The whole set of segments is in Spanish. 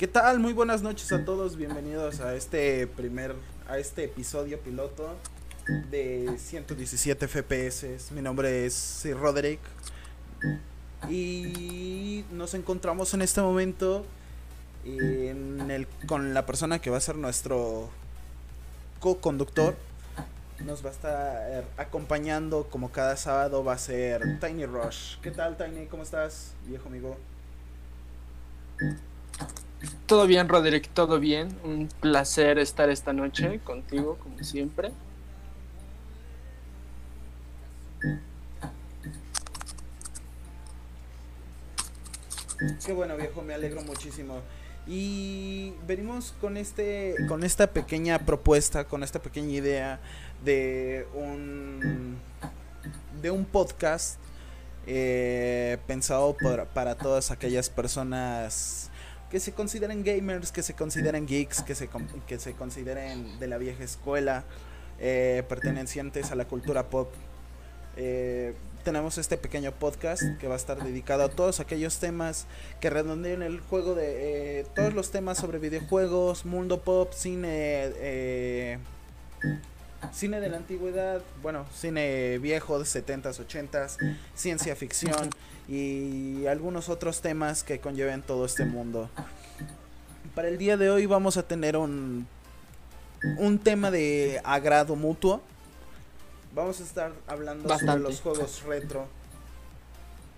¿Qué tal? Muy buenas noches a todos. Bienvenidos a este primer, a este episodio piloto de 117 FPS. Mi nombre es Sir Roderick y nos encontramos en este momento en el, con la persona que va a ser nuestro co-conductor. Nos va a estar acompañando como cada sábado va a ser Tiny Rush. ¿Qué tal Tiny? ¿Cómo estás, viejo amigo? Todo bien, Roderick, todo bien. Un placer estar esta noche contigo, como siempre. Qué bueno, viejo, me alegro muchísimo. Y venimos con este con esta pequeña propuesta, con esta pequeña idea de un de un podcast eh, pensado para todas aquellas personas que se consideren gamers, que se consideren geeks, que se, que se consideren de la vieja escuela, eh, pertenecientes a la cultura pop. Eh, tenemos este pequeño podcast que va a estar dedicado a todos aquellos temas que redondean el juego de eh, todos los temas sobre videojuegos, mundo pop, cine, cine de la antigüedad, bueno, cine viejo de 70s, 80s, ciencia ficción y algunos otros temas que conlleven todo este mundo. Para el día de hoy vamos a tener un, un tema de agrado mutuo. Vamos a estar hablando sobre los juegos retro.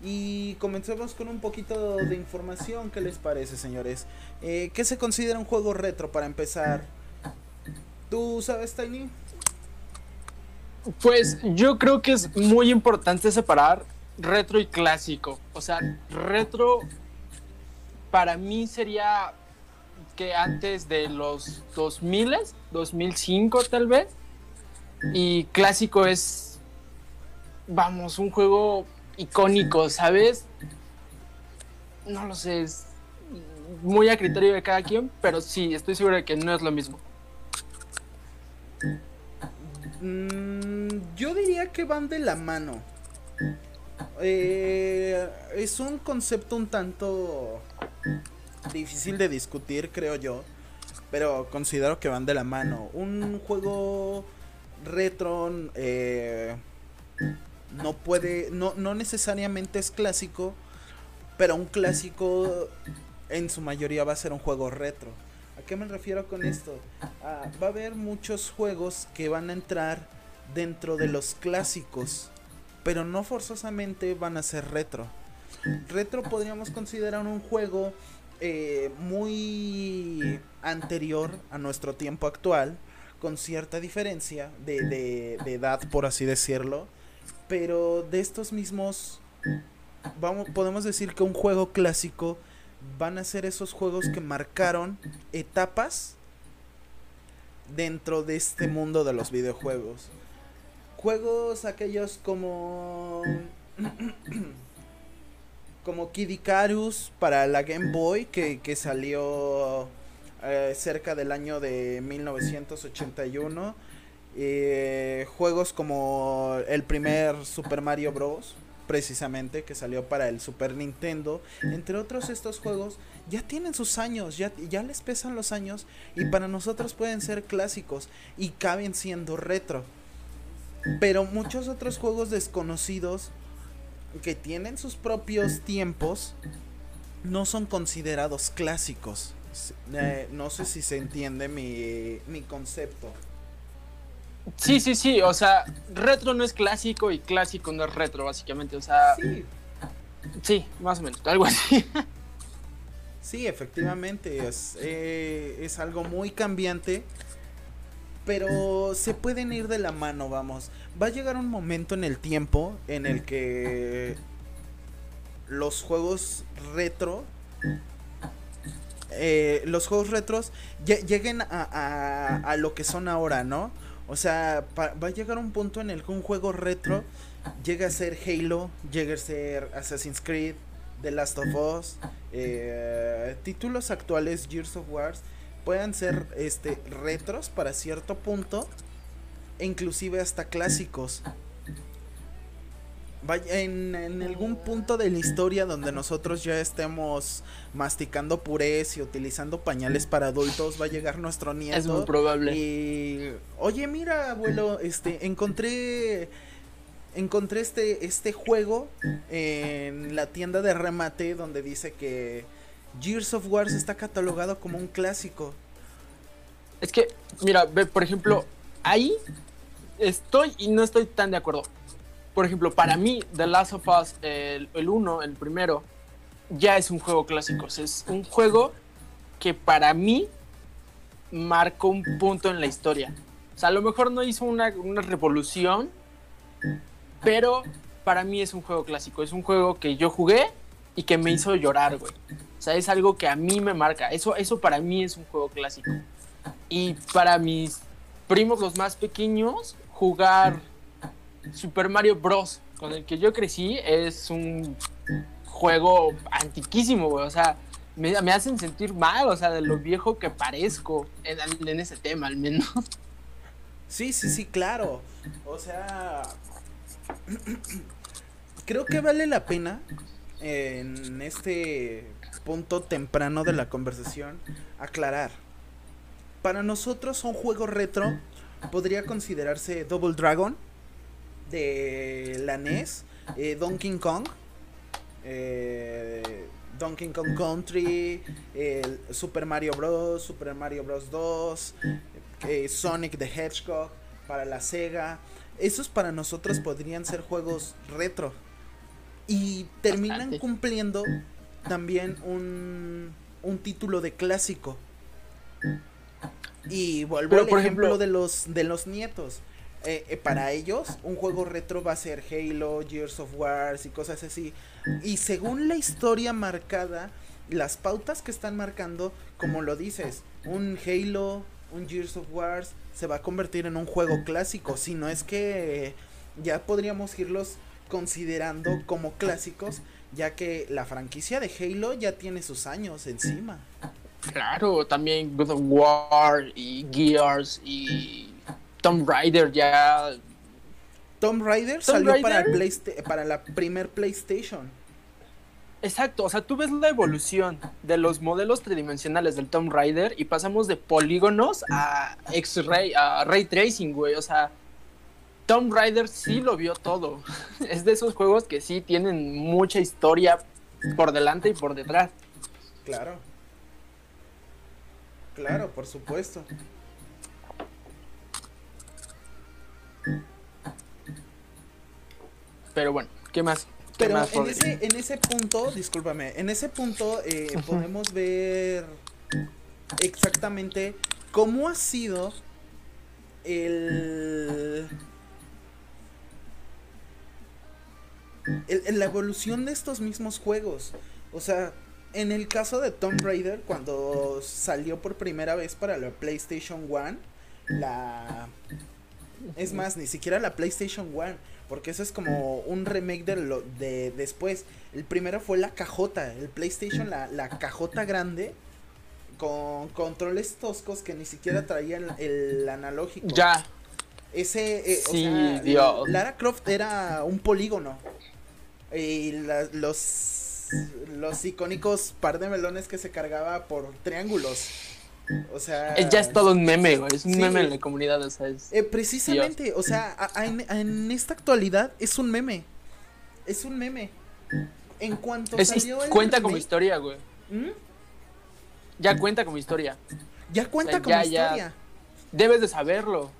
Y comencemos con un poquito de información. ¿Qué les parece, señores? Eh, ¿Qué se considera un juego retro para empezar? ¿Tú sabes, Tiny? Pues yo creo que es muy importante separar retro y clásico. O sea, retro para mí sería que antes de los 2000, 2005 tal vez. Y clásico es, vamos, un juego icónico, ¿sabes? No lo sé, es muy a criterio de cada quien, pero sí, estoy seguro de que no es lo mismo. Mm, yo diría que van de la mano. Eh, es un concepto un tanto difícil de discutir, creo yo. Pero considero que van de la mano. Un juego retro eh, no puede, no, no necesariamente es clásico, pero un clásico en su mayoría va a ser un juego retro. ¿A qué me refiero con esto? Ah, va a haber muchos juegos que van a entrar dentro de los clásicos pero no forzosamente van a ser retro. Retro podríamos considerar un juego eh, muy anterior a nuestro tiempo actual, con cierta diferencia de, de, de, edad, por así decirlo, pero de estos mismos, vamos, podemos decir que un juego clásico van a ser esos juegos que marcaron etapas dentro de este mundo de los videojuegos. Juegos aquellos como. como Kid Icarus para la Game Boy, que, salió eh, cerca del año de 1981. Eh, juegos como el primer Super Mario Bros. Precisamente, que salió para el Super Nintendo. Entre otros, estos juegos ya tienen sus años, ya, les pesan los años. Y para nosotros pueden ser clásicos. Y caben siendo retro. Pero muchos otros juegos desconocidos que tienen sus propios tiempos no son considerados clásicos. Eh, no sé si se entiende mi, mi concepto. Sí, sí, sí, o sea, retro no es clásico y clásico no es retro, básicamente, o sea... Sí. Sí, más o menos, algo así. Sí, efectivamente, es, eh, es algo muy cambiante pero se pueden ir de la mano, vamos. Va a llegar un momento en el tiempo en el que los juegos retro, eh, los juegos retros lleguen a, a, lo que son ahora, ¿no? O sea, va a llegar un punto en el que un juego retro llega a ser Halo, llega a ser Assassin's Creed, The Last of Us, eh, títulos actuales, Gears of Wars puedan ser este retros para cierto punto e inclusive hasta clásicos. Vaya en, en, algún punto de la historia donde nosotros ya estemos masticando purés y utilizando pañales para adultos va a llegar nuestro nieto es muy probable. y oye mira abuelo este encontré encontré este este juego en la tienda de remate donde dice que Gears of War está catalogado como un clásico es que mira por ejemplo ahí estoy y no estoy tan de acuerdo por ejemplo, para mí, The Last of Us, el, el uno, el primero, ya es un juego clásico. es un juego que para mí marcó un punto en la historia. O sea, a lo mejor no hizo una, una revolución, pero para mí es un juego clásico. Es un juego que yo jugué y que me hizo llorar, güey. O sea, es algo que a mí me marca. Eso, eso para mí es un juego clásico. Y para mis primos, los más pequeños, jugar Super Mario Bros. con el que yo crecí es un juego antiquísimo, güey. O sea, me, hacen sentir mal, o sea, de lo viejo que parezco en, en ese tema, al menos. Sí, sí, sí, claro. O sea, creo que vale la pena en este punto temprano de la conversación aclarar. Para nosotros un juego retro podría considerarse Double Dragon de la NES, eh, Donkey Kong, eh, Donkey Kong Country, Super Mario Bros., Super Mario Bros. 2, eh, Sonic the Hedgehog para la Sega. Esos para nosotros podrían ser juegos retro. Y terminan cumpliendo también un, un título de clásico. Y vuelvo al ejemplo de los, de los nietos. Eh, eh, para ellos un juego retro va a ser Halo, Gears of War y cosas así. Y según la historia marcada, las pautas que están marcando, como lo dices, un Halo, un Gears of War se va a convertir en un juego clásico. Si no es que ya podríamos irlos considerando como clásicos, ya que la franquicia de Halo ya tiene sus años encima. Claro, también God of War y Gears y Tomb Raider ya. Tomb Raider salió Para, para la primer PlayStation. Exacto, o sea, tú ves la evolución de los modelos tridimensionales del Tomb Raider y pasamos de polígonos a X-Ray, a Ray Tracing, güey. O sea, Tomb Raider sí lo vio todo. Es de esos juegos que sí tienen mucha historia por delante y por detrás. Claro. Claro, por supuesto. Pero bueno, ¿qué más? Pero en, ese, en ese punto, discúlpame, en ese punto eh, podemos ver exactamente cómo ha sido el, el, la evolución de estos mismos juegos. O sea, en el caso de Tomb Raider, cuando salió por primera vez para la PlayStation 1, la... Es más, ni siquiera la PlayStation 1 porque eso es como un remake de, lo, de después. El primero fue la cajota, el PlayStation, la, la cajota grande. Con controles toscos que ni siquiera traían el, analógico. Ya. Ese, eh, o sea, Lara Croft era un polígono. Y los, los icónicos par de melones que se cargaba por triángulos. O sea. Ya es todo un meme, güey. Es un meme en la comunidad, o sea. Es... Eh, precisamente, o sea, en, esta actualidad es un meme. Es un meme. En cuanto salió Cuenta como historia, güey. ¿Mm? Ya cuenta como historia. Ya cuenta como historia. Debes de saberlo.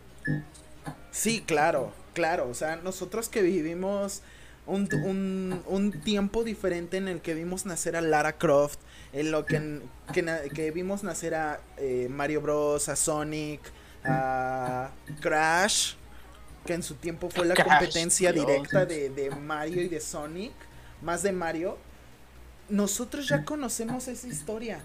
Sí, claro, claro. O sea, nosotros que vivimos un, un, un tiempo diferente en el que vimos nacer a Lara Croft en lo que, que, vimos nacer a eh, Mario Bros, a Sonic, a Crash, que en su tiempo fue la competencia directa de, de, Mario y de Sonic, más de Mario, nosotros ya conocemos esa historia.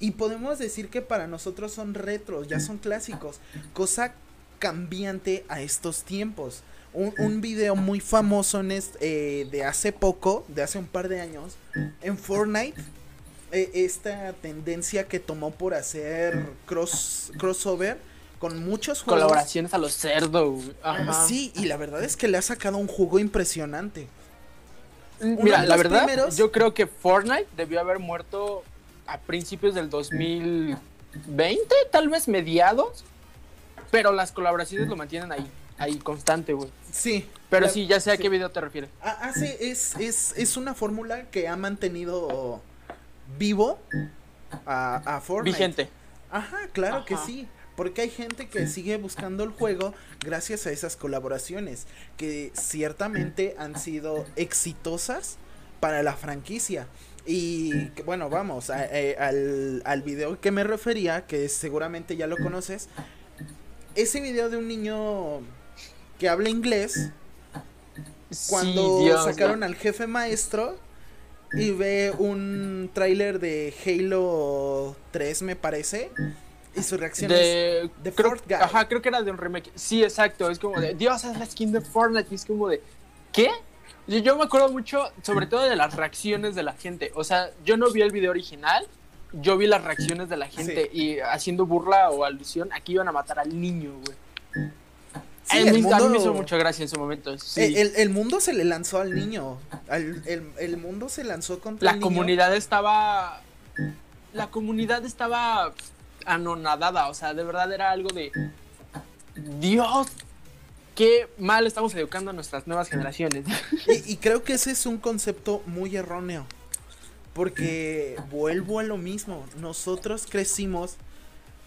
Y podemos decir que para nosotros son retros, ya son clásicos, cosa cambiante a estos tiempos. Un, un video muy famoso en este, de hace poco, de hace un par de años, en Fortnite, e, esta tendencia que tomó por hacer cross, crossover con muchos juegos. Colaboraciones a los cerdos. Sí, y la verdad es que le ha sacado un jugo impresionante. Mira, la verdad, yo creo que Fortnite debió haber muerto a principios del 2020, tal vez mediados, pero las colaboraciones lo mantienen ahí, ahí constante, güey. Sí. Pero sí, ya sé a qué video te refieres. Ah, ah sí, es, es, es una fórmula que ha mantenido vivo a, a Fortnite. Vigente. Ajá, claro que sí. Porque hay gente que sigue buscando el juego gracias a esas colaboraciones que ciertamente han sido exitosas para la franquicia. Y bueno, vamos eh, al, al video que me refería, que seguramente ya lo conoces. Ese video de un niño que habla inglés, cuando sacaron al jefe maestro y ve un tráiler de Halo 3, me parece y su reacción de, de creo, Ajá, creo que era de un remake. Sí, exacto. Es como de, Dios, es la skin de Fortnite. Y es como de, ¿qué? Yo, me acuerdo mucho, sobre todo de las reacciones de la gente. O sea, yo no vi el video original, yo vi las reacciones de la gente y haciendo burla o alusión, aquí iban a matar al niño, güey. Sí, el mundo, a mí me hizo mucha gracia en ese momento. El, mundo se le lanzó al niño. el, mundo se lanzó contra la el niño. comunidad estaba. La comunidad estaba anonadada, o sea, de verdad era algo de Dios, qué mal estamos educando a nuestras nuevas generaciones. Y, creo que ese es un concepto muy erróneo, porque vuelvo a lo mismo, nosotros crecimos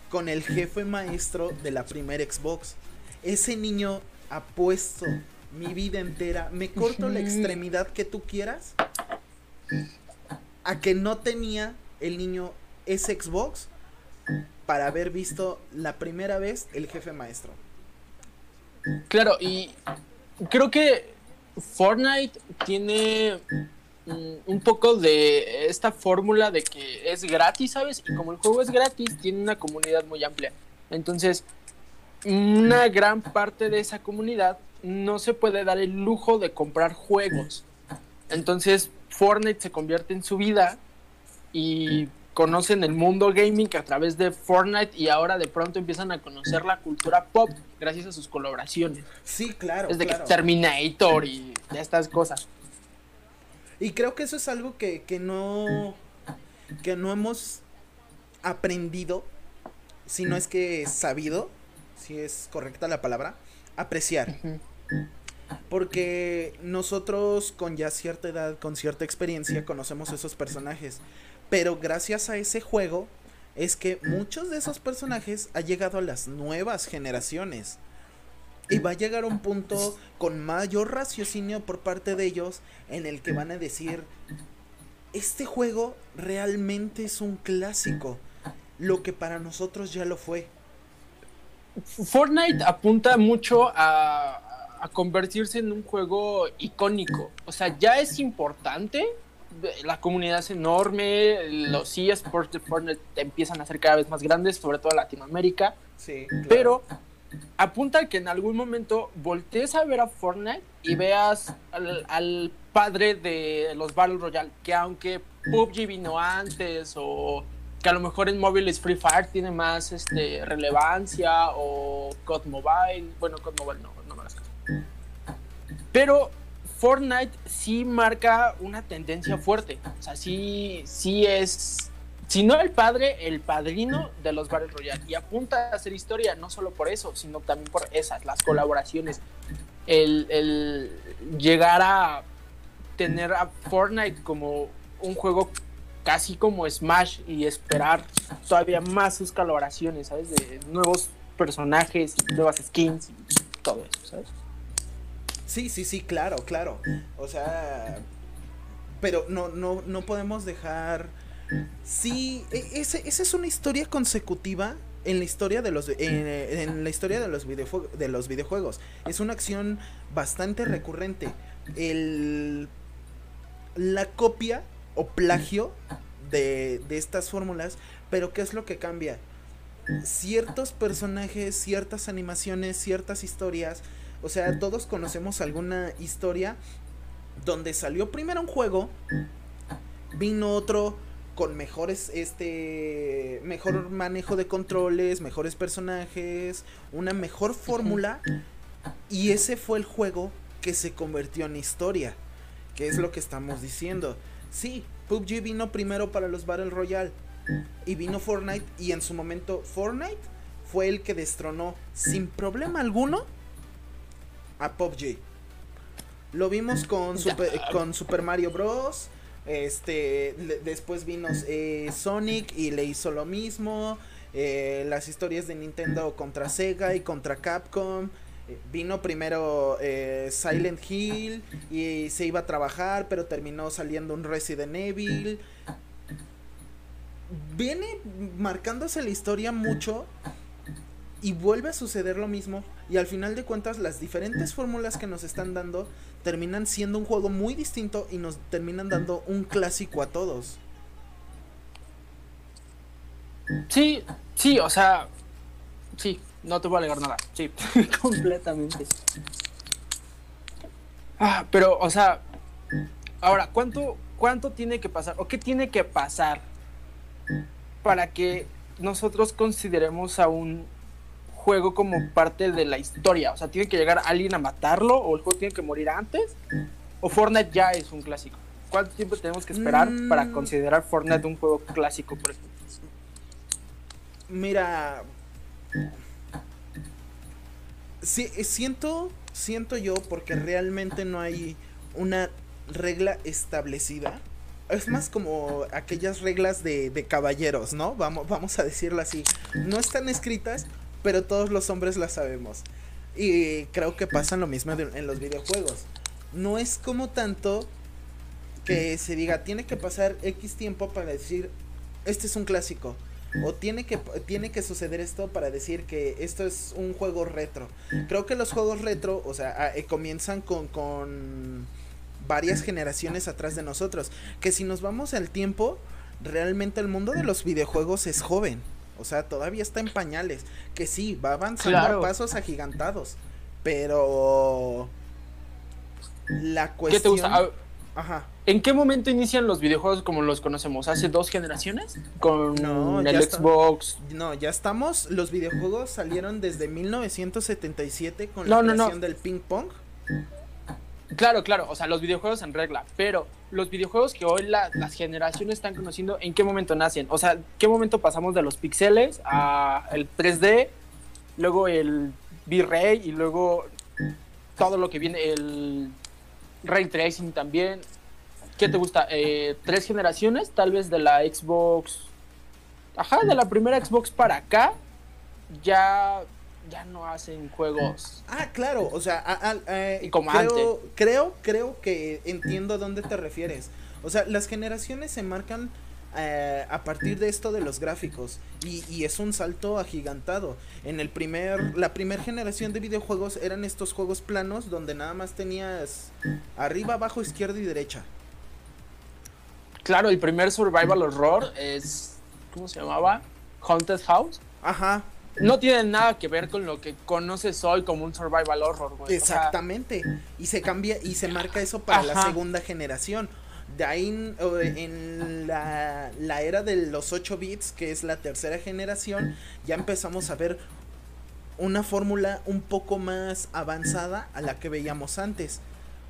con el jefe maestro de la primera Xbox. Ese niño ha puesto mi vida entera, me corto la extremidad que tú quieras, a que no tenía el niño ese Xbox para haber visto la primera vez el jefe maestro. Claro, y creo que Fortnite tiene mm, un poco de esta fórmula de que es gratis, ¿sabes? Y como el juego es gratis, tiene una comunidad muy amplia. Entonces, una gran parte de esa comunidad no se puede dar el lujo de comprar juegos. Entonces, Fortnite se convierte en su vida y conocen el mundo gaming a través de Fortnite y ahora de pronto empiezan a conocer la cultura pop gracias a sus colaboraciones. Sí, claro. Desde que Terminator y estas cosas. Y creo que eso es algo que, que no que no hemos aprendido, si no es que sabido, si es correcta la palabra, apreciar. Porque nosotros con ya cierta edad, con cierta experiencia, conocemos esos personajes. Pero gracias a ese juego es que muchos de esos personajes han llegado a las nuevas generaciones. Y va a llegar un punto con mayor raciocinio por parte de ellos en el que van a decir, este juego realmente es un clásico, lo que para nosotros ya lo fue. Fortnite apunta mucho a, a convertirse en un juego icónico. O sea, ya es importante, la comunidad es enorme, los eSports de Fortnite empiezan a ser cada vez más grandes, sobre todo en Latinoamérica. Sí, Pero apunta que en algún momento voltees a ver a Fortnite y veas al, padre de los Battle Royale, que aunque PUBG vino antes o que a lo mejor en móviles Free Fire tiene más este, relevancia o COD Mobile, bueno, COD Mobile no, no me las Pero Fortnite sí marca una tendencia fuerte. O sea, sí, sí es, si no el padre, el padrino de los Battle Royale. Y apunta a hacer historia, no solo por eso, sino también por esas, las colaboraciones. El, llegar a tener a Fortnite como un juego casi como Smash y esperar todavía más sus colaboraciones, ¿sabes? De nuevos personajes, nuevas skins todo eso, ¿sabes? Sí, sí, sí, claro, claro. O sea, pero no, no, no podemos dejar. Sí, e, esa es una historia consecutiva en la historia de los en, la historia de los de los videojuegos. Es una acción bastante recurrente. El la copia o plagio de, de estas fórmulas, pero ¿qué es lo que cambia? Ciertos personajes, ciertas animaciones, ciertas historias o sea, todos conocemos alguna historia donde salió primero un juego, vino otro con mejores, este, mejor manejo de controles, mejores personajes, una mejor fórmula, y ese fue el juego que se convirtió en historia. que es lo que estamos diciendo. Sí, PUBG vino primero para los Battle Royale y vino Fortnite y en su momento Fortnite fue el que destronó sin problema alguno a PUBG. Lo vimos con Super, con Super Mario Bros. Este, después vino eh, Sonic y le hizo lo mismo. Eh, las historias de Nintendo contra Sega y contra Capcom. Eh, vino primero Silent Hill y se iba a trabajar, pero terminó saliendo un Resident Evil. Viene marcándose la historia mucho y vuelve a suceder lo mismo y al final de cuentas las diferentes fórmulas que nos están dando terminan siendo un juego muy distinto y nos terminan dando un clásico a todos. Sí, sí, o sea, sí, no te voy a alegar nada, sí, completamente. Ah, pero, o sea, ahora, ¿cuánto, ¿cuánto tiene que pasar o qué tiene que pasar para que nosotros consideremos a un juego como parte de la historia. O sea, tiene que llegar alguien a matarlo o el juego tiene que morir antes. O Fortnite ya es un clásico. ¿Cuánto tiempo tenemos que esperar mm. para considerar Fortnite un juego clásico, por ejemplo? Mira, sí, siento, siento yo porque realmente no hay una regla establecida. Es más como aquellas reglas de, caballeros, ¿no? Vamos, vamos a decirlo así. No están escritas, pero todos los hombres la sabemos. Y creo que pasa lo mismo en los videojuegos. No es como tanto que se diga, tiene que pasar X tiempo para decir, este es un clásico. O tiene que, tiene que suceder esto para decir que esto es un juego retro. Creo que los juegos retro, o sea, eh, comienzan con, con varias generaciones atrás de nosotros. Que si nos vamos al tiempo, realmente el mundo de los videojuegos es joven. O sea, todavía está en pañales. Que sí, va avanzando a pasos agigantados. Pero. La cuestión. ¿Qué te gusta? Ajá. ¿En qué momento inician los videojuegos como los conocemos? ¿Hace dos generaciones? ¿Con el Xbox? no, ya estamos. Los videojuegos salieron desde 1977 con la creación del ping pong. Claro, claro, o sea, los videojuegos en regla, pero los videojuegos que hoy las generaciones están conociendo, ¿en qué momento nacen? O sea, ¿qué momento pasamos de los pixeles a el 3D, luego el V-Ray y luego todo lo que viene, el Ray Tracing también? ¿Qué te gusta? Eh, ¿Tres generaciones? Tal vez de la Xbox... Ajá, de la primera Xbox para acá, ya ya no hacen juegos. Ah, claro, o sea, y como creo, antes. creo, creo que entiendo a dónde te refieres. O sea, las generaciones se marcan eh, a partir de esto de los gráficos y, y, es un salto agigantado. En el primer, la primera generación de videojuegos eran estos juegos planos donde nada más tenías arriba, abajo, izquierda y derecha. Claro, el primer survival horror es, ¿cómo se llamaba? Haunted House. Ajá no tiene nada que ver con lo que conoces hoy como un survival horror, güey. Exactamente. y se cambia y se marca eso para la segunda generación. De ahí en, la, la, era de los 8 bits, que es la tercera generación, ya empezamos a ver una fórmula un poco más avanzada a la que veíamos antes.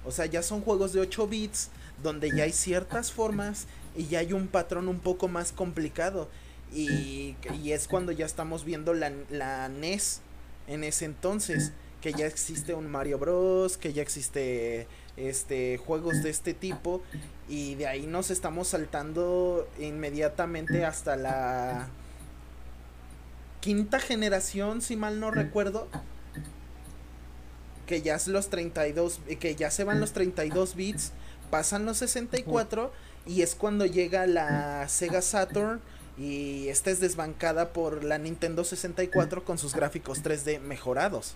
O sea, ya son juegos de 8 bits donde ya hay ciertas formas y ya hay un patrón un poco más complicado. Y, es cuando ya estamos viendo la, la, NES en ese entonces. Que ya existe un Mario Bros. Que ya existe este juegos de este tipo. Y de ahí nos estamos saltando inmediatamente hasta la quinta generación, si mal no recuerdo. Que ya es los 32. Que ya se van los 32 bits. Pasan los 64. Y es cuando llega la Sega Saturn y esta es desbancada por la Nintendo 64 con sus gráficos 3D mejorados.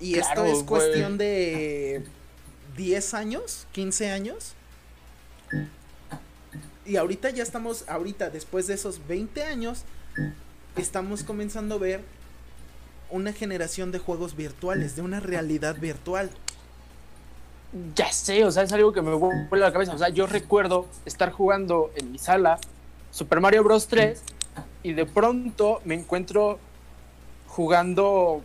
Y esto es cuestión de 10 años, 15 años. Y ahorita ya estamos, ahorita después de esos 20 años, estamos comenzando a ver una generación de juegos virtuales, de una realidad virtual. Ya sé, o sea, es algo que me vuelve a la cabeza. O sea, yo recuerdo estar jugando en mi sala Super Mario Bros. 3 y de pronto me encuentro jugando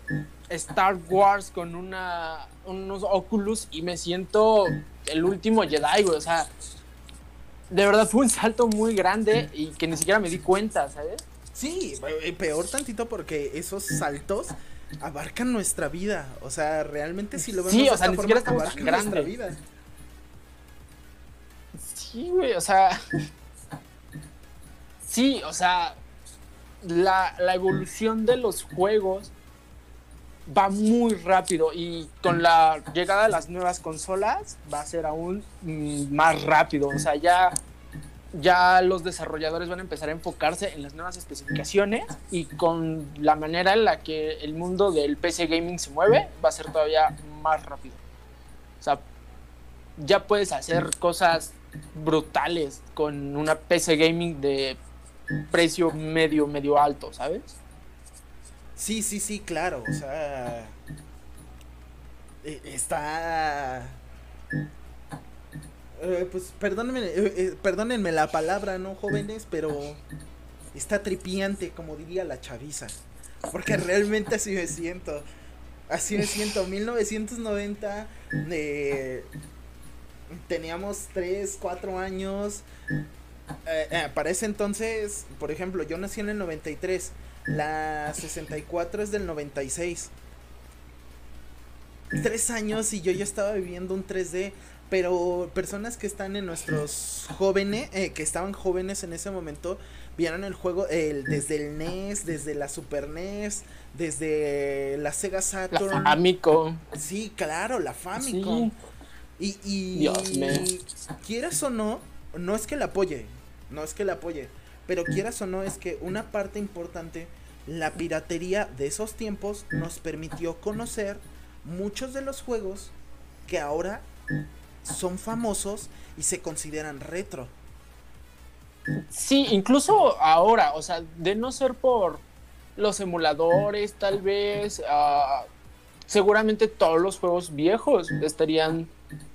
Star Wars con una unos Oculus y me siento el último Jedi, güey. O sea, de verdad fue un salto muy grande y que ni siquiera me di cuenta, ¿sabes? Sí, eh, peor tantito porque esos saltos abarcan nuestra vida. O sea, realmente si lo vemos sí, o sea, ni siquiera estamos tan nuestra vida. Sí, güey, o sea. Sí, o sea. La, la evolución de los juegos va muy rápido y con la llegada de las nuevas consolas va a ser aún mm, más rápido. O sea, ya, ya los desarrolladores van a empezar a enfocarse en las nuevas especificaciones y con la manera en la que el mundo del PC gaming se mueve va a ser todavía más rápido. O sea, ya puedes hacer cosas brutales con una PC gaming de precio medio, medio alto, ¿sabes? Sí, sí, sí, claro. O sea. Eh, está. Eh, pues perdónenme, eh, perdónenme la palabra, ¿no, jóvenes? Pero está tripiante, como diría la chaviza. Porque realmente así me siento. Así me siento. 1990, teníamos 3, 4 años. para ese entonces, por ejemplo, yo nací en el 93. La 64 es del 96. Tres años y yo ya estaba viviendo un 3D. Pero personas que están en nuestros jóvenes, eh, que estaban jóvenes en ese momento, vieron el juego el, desde el NES, desde la Super NES, desde la Sega Saturn. La Famicom. Sí, claro, la Famicom. Y, y, y quieras o no, no es que la apoye, no es que la apoye, pero quieras o no es que una parte importante la piratería de esos tiempos nos permitió conocer muchos de los juegos que ahora son famosos y se consideran retro. Sí, incluso ahora, o sea, de no ser por los emuladores, tal vez, ah, seguramente todos los juegos viejos estarían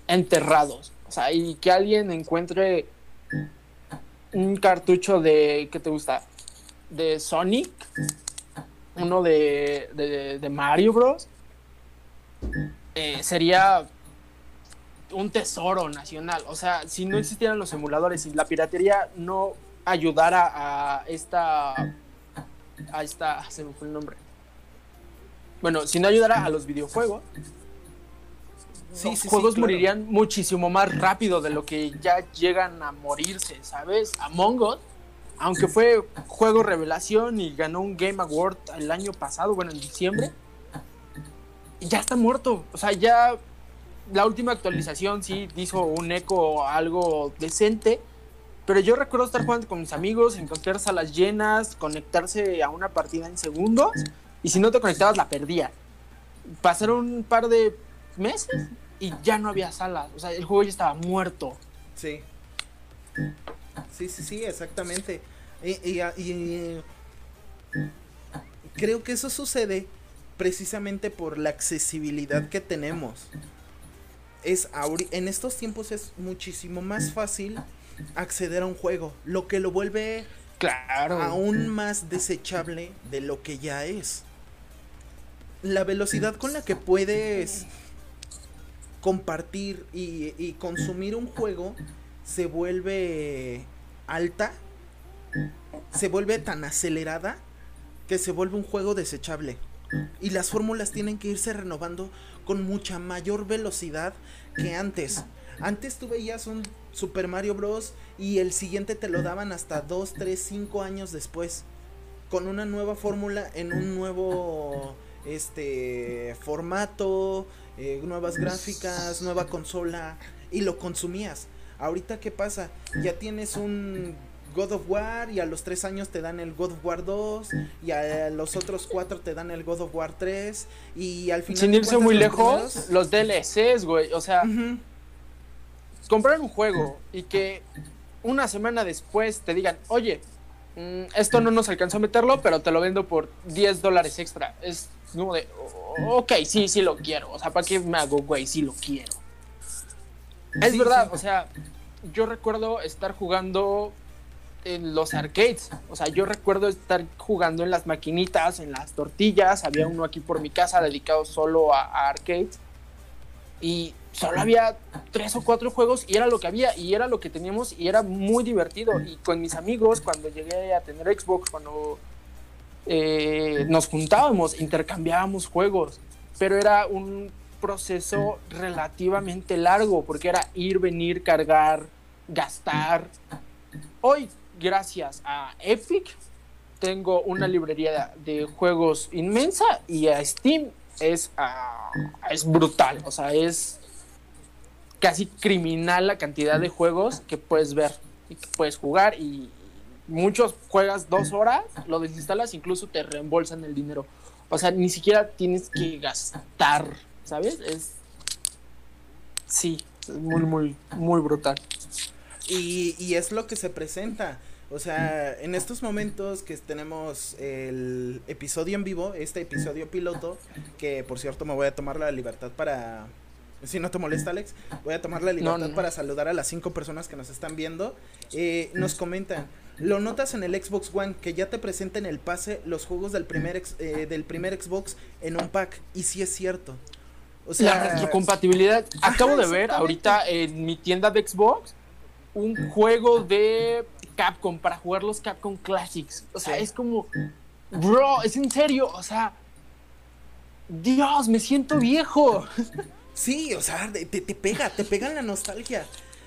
enterrados. O sea, y que alguien encuentre un cartucho de, ¿qué te gusta? De Sonic uno de, de, Mario Bros. Eh, sería un tesoro nacional. O sea, si no existieran los emuladores y la piratería no ayudara a esta. A esta. Se me fue el nombre. Bueno, si no ayudara a los videojuegos, los juegos morirían muchísimo más rápido de lo que ya llegan a morirse, ¿sabes? Among Us aunque fue juego revelación y ganó un Game Award el año pasado, bueno, en diciembre, ya está muerto. O sea, ya la última actualización sí hizo un eco algo decente, pero yo recuerdo estar jugando con mis amigos, encontrar salas llenas, conectarse a una partida en segundos, y si no te conectabas la perdía. Pasaron un par de meses y ya no había salas, o sea, el juego ya estaba muerto. Sí. Sí, sí, sí, exactamente. Y, creo que eso sucede precisamente por la accesibilidad que tenemos. Es en estos tiempos es muchísimo más fácil acceder a un juego, lo que lo vuelve claro. aún más desechable de lo que ya es. La velocidad con la que puedes compartir y consumir un juego se vuelve alta, se vuelve tan acelerada que se vuelve un juego desechable. Y las fórmulas tienen que irse renovando con mucha mayor velocidad que antes. Antes tú veías un Super Mario Bros. y el siguiente te lo daban hasta 2, 3, 5 años después. Con una nueva fórmula en un nuevo este formato, eh, nuevas gráficas, nueva consola y lo consumías. Ahorita, ¿qué pasa? Ya tienes un God of War y a los tres años te dan el God of War 2 y a los otros cuatro te dan el God of War 3 y al final... Sin irse muy lejos, los DLCs, güey, o sea, comprar un juego y que una semana después te digan, oye, mm, esto no nos alcanzó a meterlo, pero te lo vendo por 10 dólares extra. Es como de, ok, sí, sí lo quiero. O sea, ¿para qué me hago, güey? Sí lo quiero. Es verdad, o sea, yo recuerdo estar jugando en los arcades. O sea, yo recuerdo estar jugando en las maquinitas, en las tortillas. Había uno aquí por mi casa dedicado solo a, arcades. y solo había tres o cuatro juegos y era lo que había y era lo que teníamos y era muy divertido. Y con mis amigos, cuando llegué a tener Xbox, cuando eh, nos juntábamos, intercambiábamos juegos, pero era un proceso relativamente largo porque era ir, venir, cargar, gastar. Hoy, gracias a Epic, tengo una librería de juegos inmensa y a Steam es, ah, es brutal. O sea, es casi criminal la cantidad de juegos que puedes ver y que puedes jugar. Y muchos juegas dos horas, lo desinstalas, incluso te reembolsan el dinero. O sea, ni siquiera tienes que gastar, ¿sabes? Es. Sí, es muy, muy, muy brutal. Y, y es lo que se presenta. O sea, en estos momentos que tenemos el episodio en vivo, este episodio piloto, que por cierto me voy a tomar la libertad para... Si no te molesta, Alex, voy a tomar la libertad para saludar a las cinco personas que nos están viendo. Eh, nos comentan, lo notas en el Xbox One, que ya te presenta en el pase los juegos del primer, eh, del primer Xbox en un pack. Y sí es cierto. O sea, la retrocompatibilidad. Acabo de ver ahorita en mi tienda de Xbox un juego de Capcom para jugar los Capcom Classics. O sea, es como, bro, es en serio, o sea, Dios, me siento viejo. Sí, o sea, te, te pega, te pega la nostalgia.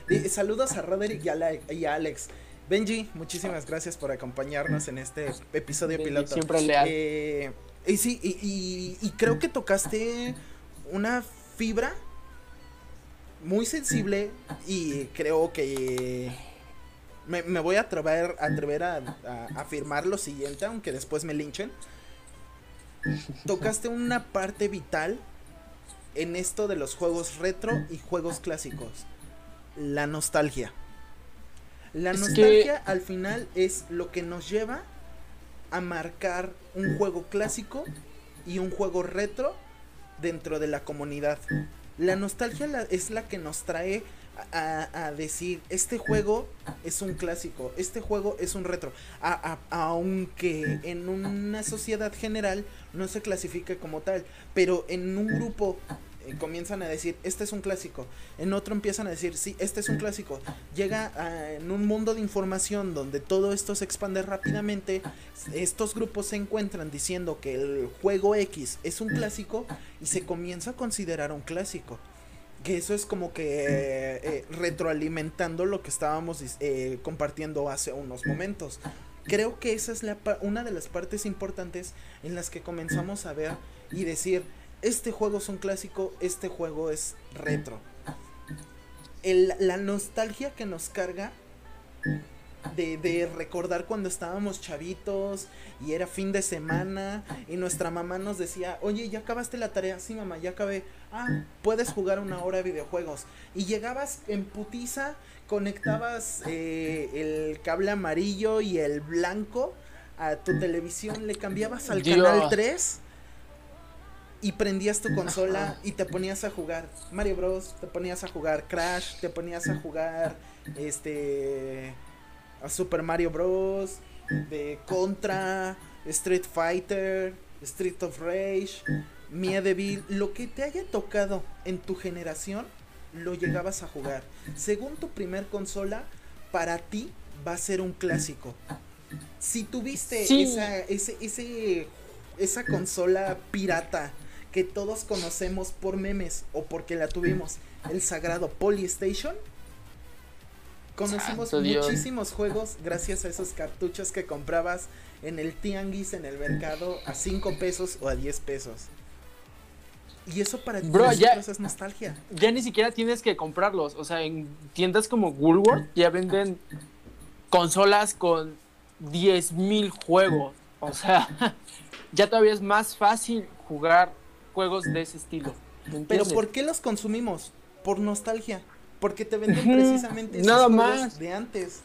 Eh, saludos a Roderick y a, Alex. Benji, muchísimas gracias por acompañarnos en este episodio piloto. Siempre leal. Eh, y sí, y, y creo que tocaste una fibra muy sensible y creo que me, voy a atrever, a, atrever a, afirmar lo siguiente, aunque después me linchen. Tocaste una parte vital en esto de los juegos retro y juegos clásicos. La nostalgia. La nostalgia al final es lo que nos lleva a marcar un juego clásico y un juego retro dentro de la comunidad. La nostalgia es la que nos trae a, decir, este juego es un clásico, este juego es un retro, aunque en una sociedad general no se clasifique como tal, pero en un grupo eh, comienzan a decir, este es un clásico, en otro empiezan a decir, sí, este es un clásico, llega en un mundo de información donde todo esto se expande rápidamente, estos grupos se encuentran diciendo que el juego X es un clásico y se comienza a considerar un clásico. Que eso es como que eh, retroalimentando lo que estábamos eh, compartiendo hace unos momentos. Creo que esa es la una de las partes importantes en las que comenzamos a ver y decir, este juego es un clásico, este juego es retro. El, la nostalgia que nos carga de, recordar cuando estábamos chavitos y era fin de semana y nuestra mamá nos decía, oye, ¿ya acabaste la tarea? Sí, mamá, ya acabé. Ah, puedes jugar una hora de videojuegos. Y llegabas en putiza, conectabas eh, el cable amarillo y el blanco a tu televisión, le cambiabas al canal 3 y prendías tu consola y te ponías a jugar Mario Bros, te ponías a jugar Crash, te ponías a jugar este a Super Mario Bros, de Contra, Street Fighter, Street of Rage, Devil, lo que te haya tocado en tu generación, lo llegabas a jugar. Según tu primer consola, para ti va a ser un clásico. Si tuviste esa, ese, ese, esa consola pirata que todos conocemos por memes o porque la tuvimos, el sagrado Polystation, Conocimos muchísimos juegos gracias a esos cartuchos que comprabas en el tianguis, en el mercado, a 5 pesos o a 10 pesos. Y eso para ti es nostalgia. Ya ni siquiera tienes que comprarlos. O sea, en tiendas como Woolworth ya venden consolas con 10.000 juegos. O sea, ya todavía es más fácil jugar juegos de ese estilo. Pero ¿por qué los consumimos? Por nostalgia. Porque te venden precisamente esos Nada más. de antes.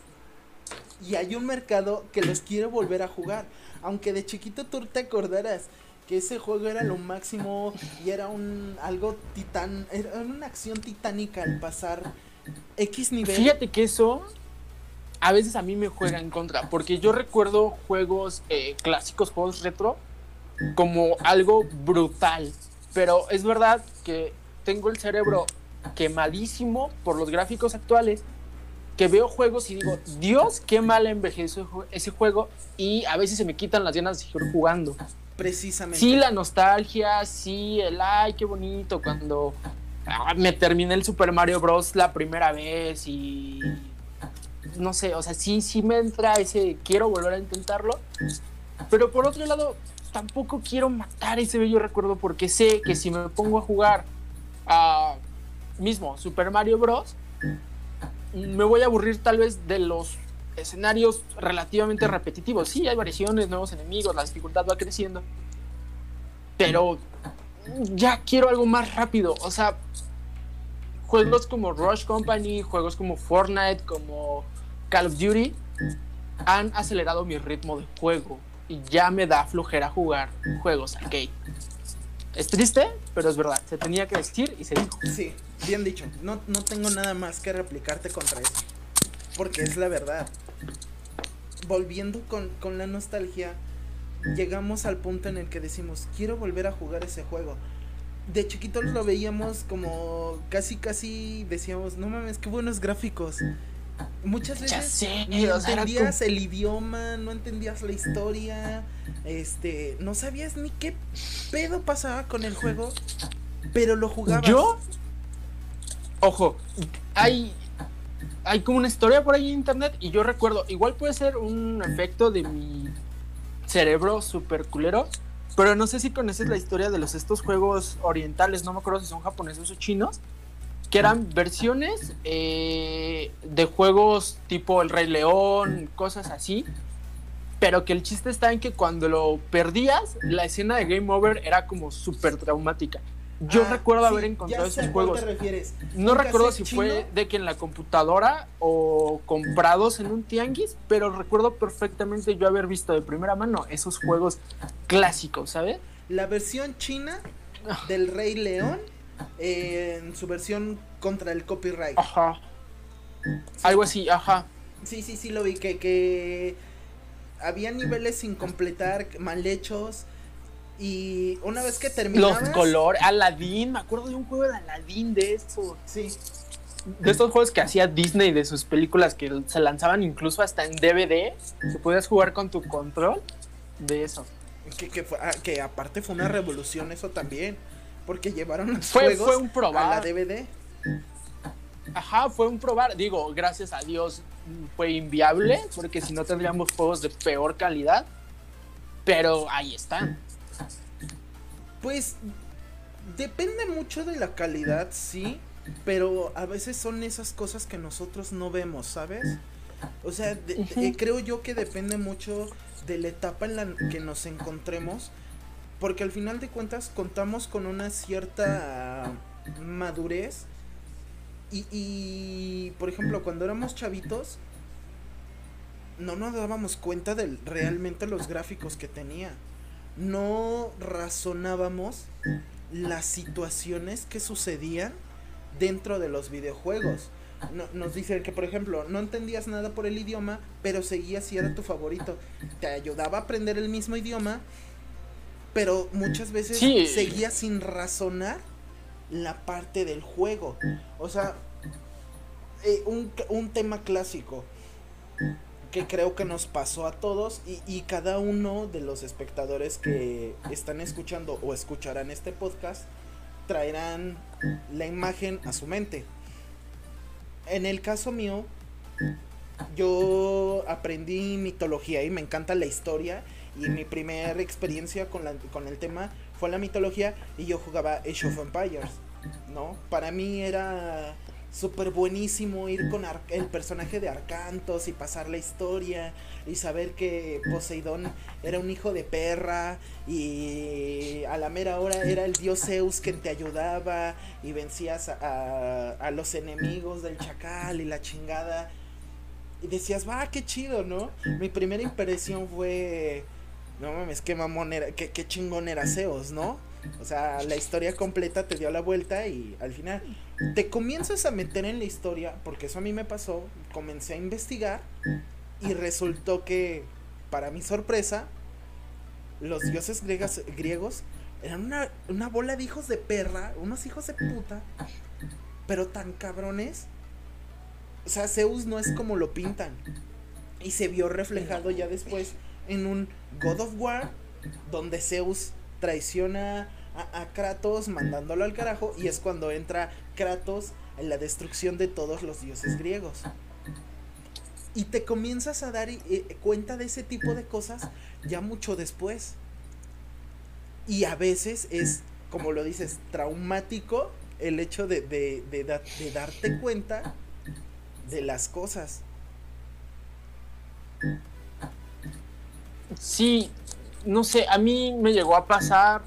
Y hay un mercado que los quiere volver a jugar. Aunque de chiquito tú te acordarás que ese juego era lo máximo y era un algo titán, era una acción titánica al pasar X nivel. Fíjate que eso a veces a mí me juega en contra, porque yo recuerdo juegos eh, clásicos, juegos retro, como algo brutal. Pero es verdad que tengo el cerebro quemadísimo por los gráficos actuales, que veo juegos y digo, Dios, qué mal envejeció ese juego y a veces se me quitan las ganas de seguir jugando. Precisamente. Sí, la nostalgia, sí, el ay, qué bonito cuando ah, me terminé el Super Mario Bros. la primera vez y no sé, o sea, sí, sí me entra ese quiero volver a intentarlo, pero por otro lado, tampoco quiero matar ese bello recuerdo porque sé que si me pongo a jugar a mismo Super Mario Bros, me voy a aburrir tal vez de los escenarios relativamente repetitivos. Sí, hay variaciones, nuevos enemigos, la dificultad va creciendo. Pero ya quiero algo más rápido. O sea, juegos como Rush Company, juegos como Fortnite, como Call of Duty, han acelerado mi ritmo de juego. Ya me da flojera jugar juegos arcade. Es triste, pero es verdad. Se tenía que decir y se dijo. Sí, bien dicho. No, no tengo nada más que replicarte contra eso. Porque es la verdad. Volviendo con, con la nostalgia, llegamos al punto en el que decimos, quiero volver a jugar ese juego. De chiquitos lo veíamos como casi, casi decíamos, no mames, qué buenos gráficos. Muchas veces no entendías el idioma, no entendías la historia, este, no sabías ni qué pedo pasaba con el juego, pero lo jugabas. Yo, ojo, hay, hay como una historia por ahí en internet y yo recuerdo, igual puede ser un efecto de mi cerebro super culero, pero no sé si conoces la historia de los estos juegos orientales, no me acuerdo si son japoneses o chinos, que eran versiones eh, de juegos tipo El Rey León, cosas así. Pero que el chiste está en que cuando lo perdías, la escena de Game Over era como súper traumática. Yo ah, recuerdo haber encontrado esos juegos. No recuerdo si fue de que en la computadora o comprados en un tianguis, pero recuerdo perfectamente yo haber visto de primera mano esos juegos clásicos, ¿sabes? La versión china ah. del Rey León en su versión contra el copyright. Ajá. Algo así, ajá. Sí, sí, sí, lo vi, que, que había niveles sin completar, mal hechos. Y una vez que terminabas... Los colores, Aladdin, me acuerdo de un juego de Aladdin de eso. Sí. De estos juegos que hacía Disney de sus películas que se lanzaban incluso hasta en DVD, que podías jugar con tu control, de eso. Que, que, ah, que aparte fue una revolución eso también. Porque llevaron los fue, juegos fue un probar. a la DVD. Ajá, fue un probar. Digo, gracias a Dios fue inviable, porque si no tendríamos juegos de peor calidad. Pero ahí están. Pues depende mucho de la calidad, sí. Pero a veces son esas cosas que nosotros no vemos, ¿sabes? O sea, eh, creo yo que depende mucho de la etapa en la que nos encontremos porque al final de cuentas contamos con una cierta madurez. Y, por ejemplo, cuando éramos chavitos, no nos dábamos cuenta de realmente los gráficos que tenía. No razonábamos las situaciones que sucedían dentro de los videojuegos. nos dicen que, por ejemplo, no entendías nada por el idioma, pero seguías si era tu favorito. Te ayudaba a aprender el mismo idioma pero muchas veces seguía sin razonar la parte del juego. O sea, eh, un, tema clásico que creo que nos pasó a todos y, y, cada uno de los espectadores que están escuchando o escucharán este podcast traerán la imagen a su mente. En el caso mío, yo aprendí mitología y me encanta la historia y mi primera experiencia con, la, con el tema fue la mitología y yo jugaba Age of Empires, ¿no? Para mí era súper buenísimo ir con el personaje de Arcantos y pasar la historia y saber que Poseidón era un hijo de perra y a la mera hora era el dios Zeus que te ayudaba y vencías a, a los enemigos del chacal y la chingada. Y decías, va, qué chido, ¿no? Mi primera impresión fue no mames, qué mamón era, qué, chingón era Zeus, ¿no? O sea, la historia completa te dio la vuelta y al final te comienzas a meter en la historia, porque eso a mí me pasó, comencé a investigar y resultó que, para mi sorpresa, los dioses griegas, griegos eran una, una bola de hijos de perra, unos hijos de puta, pero tan cabrones. O sea, Zeus no es como lo pintan. Y se vio reflejado ya después en un God of War, donde Zeus traiciona a, Kratos mandándolo al carajo y es cuando entra Kratos en la destrucción de todos los dioses griegos. Y te comienzas a dar eh, cuenta de ese tipo de cosas ya mucho después. Y a veces es, como lo dices, traumático el hecho de, de, darte cuenta de las cosas. Sí, no sé, a mí me llegó a pasar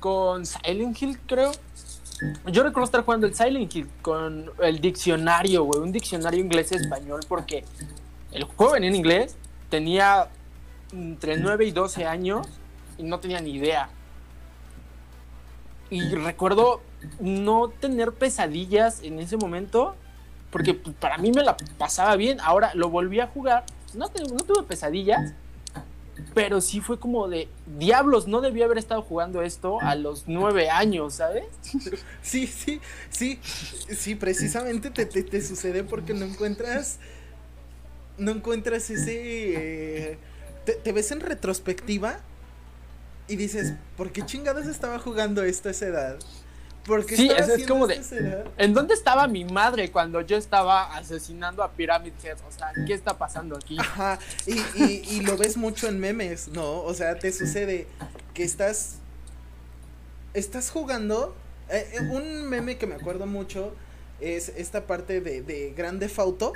con Silent Hill, creo. Yo recuerdo estar jugando el Silent Hill con el diccionario, güey, un diccionario inglés-español, porque el juego en inglés, tenía entre 9 y 12 años y no tenía ni idea. Y recuerdo no tener pesadillas en ese momento, porque para mí me la pasaba bien. Ahora lo volví a jugar, no, tuve pesadillas, pero sí fue como de diablos, no debía haber estado jugando esto a los nueve años, ¿sabes? Sí, sí, sí, sí, precisamente te, te, sucede porque no encuentras, no encuentras ese, eh, te, ves en retrospectiva y dices, ¿por qué chingados estaba jugando esto a esa edad? Sí, es, como de. ¿En dónde estaba mi madre cuando yo estaba asesinando a Pyramid Head? O sea, ¿qué está pasando aquí? Ajá, y, y, y lo ves mucho en memes, ¿no? O sea, te sucede que estás. Estás jugando. Eh, eh, un meme que me acuerdo mucho es esta parte de, de Grande Fauto,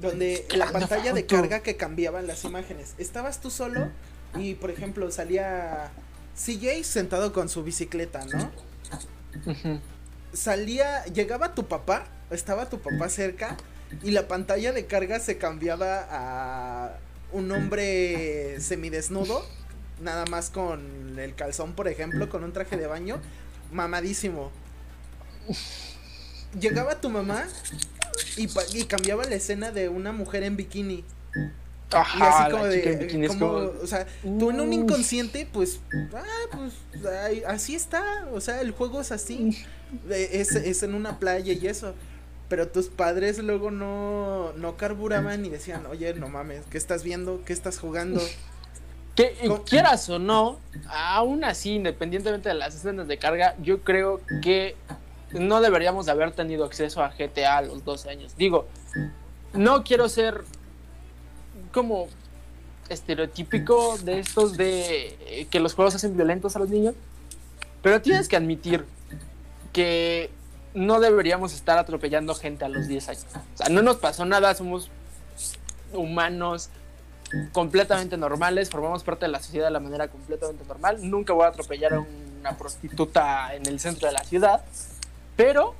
donde la pantalla de carga que cambiaban las imágenes. Estabas tú solo y, por ejemplo, salía CJ sentado con su bicicleta, ¿no? Salía, llegaba tu papá, estaba tu papá cerca y la pantalla de carga se cambiaba a un hombre semidesnudo, nada más con el calzón, por ejemplo, con un traje de baño, mamadísimo. Llegaba tu mamá y, cambiaba la escena de una mujer en bikini y así como de. O sea, tú en un inconsciente, pues. Ah, pues. así está. O sea, el juego es así. Es, es en una playa y eso. Pero tus padres luego no, no carburaban y decían, oye, no mames, ¿qué estás viendo? ¿Qué estás jugando? Que quieras o no, aún así, independientemente de las escenas de carga, yo creo que no deberíamos haber tenido acceso a GTA a los 12 años. Digo, no quiero ser como estereotípico de estos de eh, que los juegos hacen violentos a los niños, pero tienes que admitir que no deberíamos estar atropellando gente a los 10 años. O sea, no nos pasó nada, somos humanos completamente normales, formamos parte de la sociedad de la manera completamente normal. Nunca voy a atropellar a una prostituta en el centro de la ciudad, pero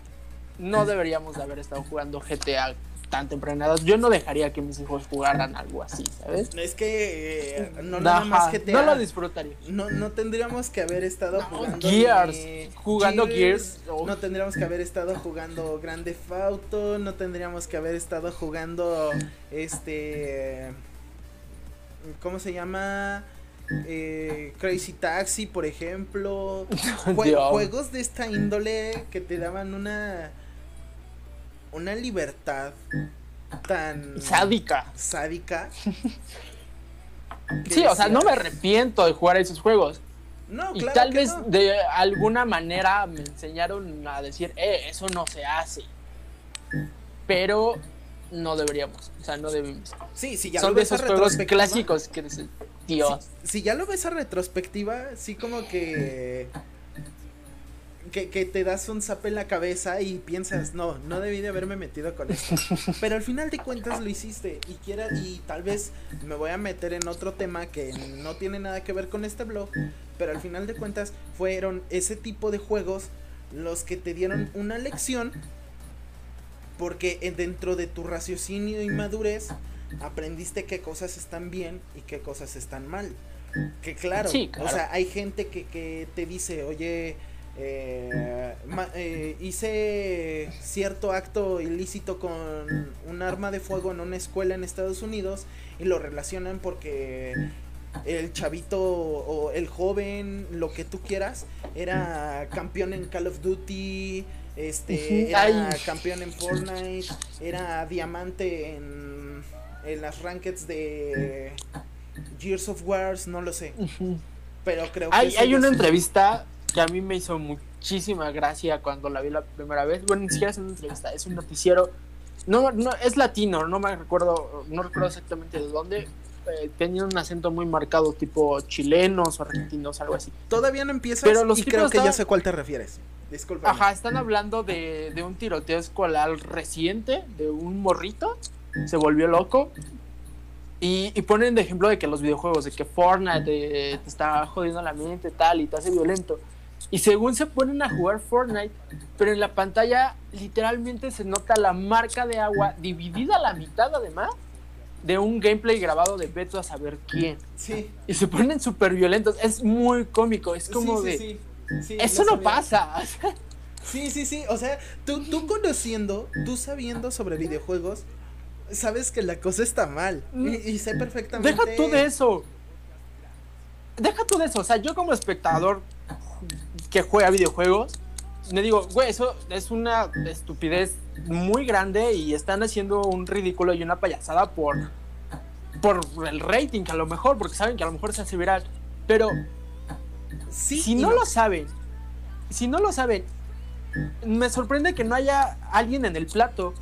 no deberíamos de haber estado jugando GTA tan tempranadas, yo no dejaría que mis hijos jugaran algo así, ¿sabes? Es que eh, no nada más GTA. No lo disfrutaría. No, no tendríamos que haber estado jugando Gears, jugando Gears, no tendríamos que haber estado jugando Grande Auto, no tendríamos que haber estado jugando este ¿cómo se llama? Eh, Crazy Taxi, por ejemplo, juegos de esta índole que te daban una una libertad tan sádica. Sádica. sí, o sea, no me arrepiento de jugar esos juegos. No, y tal vez de alguna manera me enseñaron a decir, eh, eso no se hace. Pero no deberíamos, o sea, no debemos. Sí, sí, ya Son de esos juegos clásicos que Dios. si, ya lo ves a retrospectiva, sí como que que, te das un zap en la cabeza y piensas, no, no debí de haberme metido con esto. Pero al final de cuentas lo hiciste y quiera, y tal vez me voy a meter en otro tema que no tiene nada que ver con este blog, pero al final de cuentas fueron ese tipo de juegos los que te dieron una lección porque dentro de tu raciocinio y madurez aprendiste qué cosas están bien y qué cosas están mal. Que claro, claro. o sea, hay gente que, que te dice, oye, eh, eh, hice cierto acto ilícito con un arma de fuego en una escuela en Estados Unidos y lo relacionan porque el chavito o el joven, lo que tú quieras, era campeón en Call of Duty, este, era campeón en Fortnite, era diamante en, en las rankeds de Gears of Wars, no lo sé. Pero creo que... Hay, hay una entrevista que a mí me hizo muchísima gracia cuando la vi la primera vez. Bueno, ni siquiera es una entrevista, es un noticiero. No, no, es latino, no me recuerdo, no recuerdo exactamente de dónde, eh, tenía un acento muy marcado, tipo chilenos o argentinos, algo así. Todavía no empiezas Pero los y creo que ya sé cuál te refieres. Disculpa. Ajá, están hablando de, de un tiroteo escolar reciente, de un morrito, se volvió loco. Y, y, ponen de ejemplo de que los videojuegos, de que Fortnite te, está jodiendo la mente, tal, y te hace violento. Y según se ponen a jugar Fortnite, pero en la pantalla literalmente se nota la marca de agua dividida a la mitad además de un gameplay grabado de Beto a saber quién. Sí. Y se ponen súper violentos. Es muy cómico. Es como de. Sí, Eso no pasa. sí, sí, sí. O sea, tú, tú conociendo, tú sabiendo sobre videojuegos, sabes que la cosa está mal. Y, y sé perfectamente. Deja tú de eso. Deja tú de eso. O sea, yo como espectador que juega videojuegos, me digo, güey, eso es una estupidez muy grande y están haciendo un ridículo y una payasada por, por el rating, a lo mejor, porque saben que a lo mejor se hace viral. Pero si no, lo saben, si no lo saben, me sorprende que no haya alguien en el plato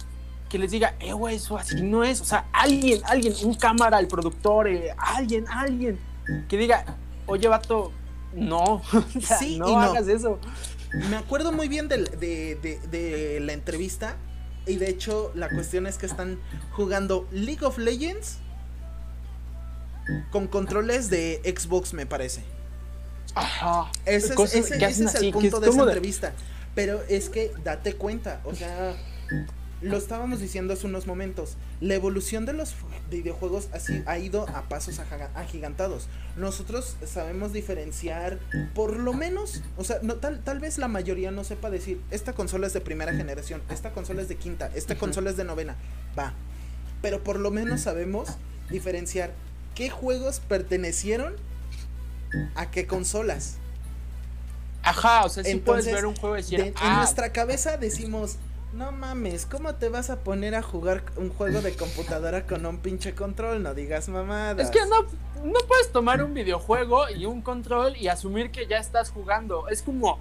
que les diga, eh, güey, eso así no es. O sea, alguien, alguien, un cámara, el productor, eh, alguien, alguien, que diga, oye, vato, no, no hagas eso. Me acuerdo muy bien de, de, la entrevista. Y de hecho, la cuestión es que están jugando League of Legends con controles de Xbox, me parece. Ajá. Ese, es, ese, es el punto de esa entrevista. Pero es que date cuenta, o sea, lo estábamos diciendo hace unos momentos, la evolución de los videojuegos así ha ido a pasos agigantados. Nosotros sabemos diferenciar, por lo menos, o sea, no, tal, tal vez la mayoría no sepa decir, esta consola es de primera generación, esta consola es de quinta, esta consola es de novena, va. Pero por lo menos sabemos diferenciar qué juegos pertenecieron a qué consolas. Ajá, o sea, si puedes ver un juego y decir, En ah". nuestra cabeza decimos, no mames, ¿cómo te vas a poner a jugar un juego de computadora con un pinche control? No digas mamadas. Es que no, no puedes tomar un videojuego y un control y asumir que ya estás jugando. Es como,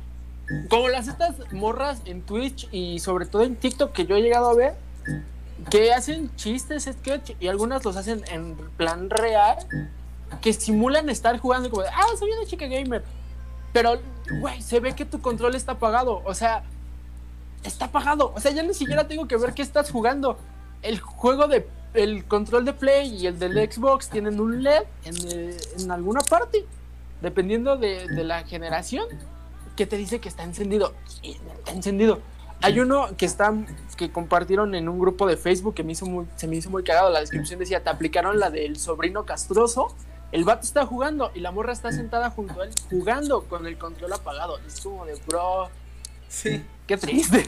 como las estas morras en Twitch y sobre todo en TikTok que yo he llegado a ver, que hacen chistes, sketch y algunas los hacen en plan real, que simulan estar jugando como de, ah, soy una chica gamer. Pero, güey, se ve que tu control está apagado. O sea, está apagado. O sea, ya ni siquiera tengo que ver qué estás jugando. El juego de. El control de Play y el del Xbox tienen un LED en, eh, en alguna parte. Dependiendo de, de, la generación. Que te dice que está encendido. Está encendido. Hay uno que está. que compartieron en un grupo de Facebook que me hizo muy, se me hizo muy cagado. La descripción decía: te aplicaron la del sobrino castroso. El vato está jugando y la morra está sentada junto a él jugando con el control apagado. Es como de bro. Sí. Qué triste.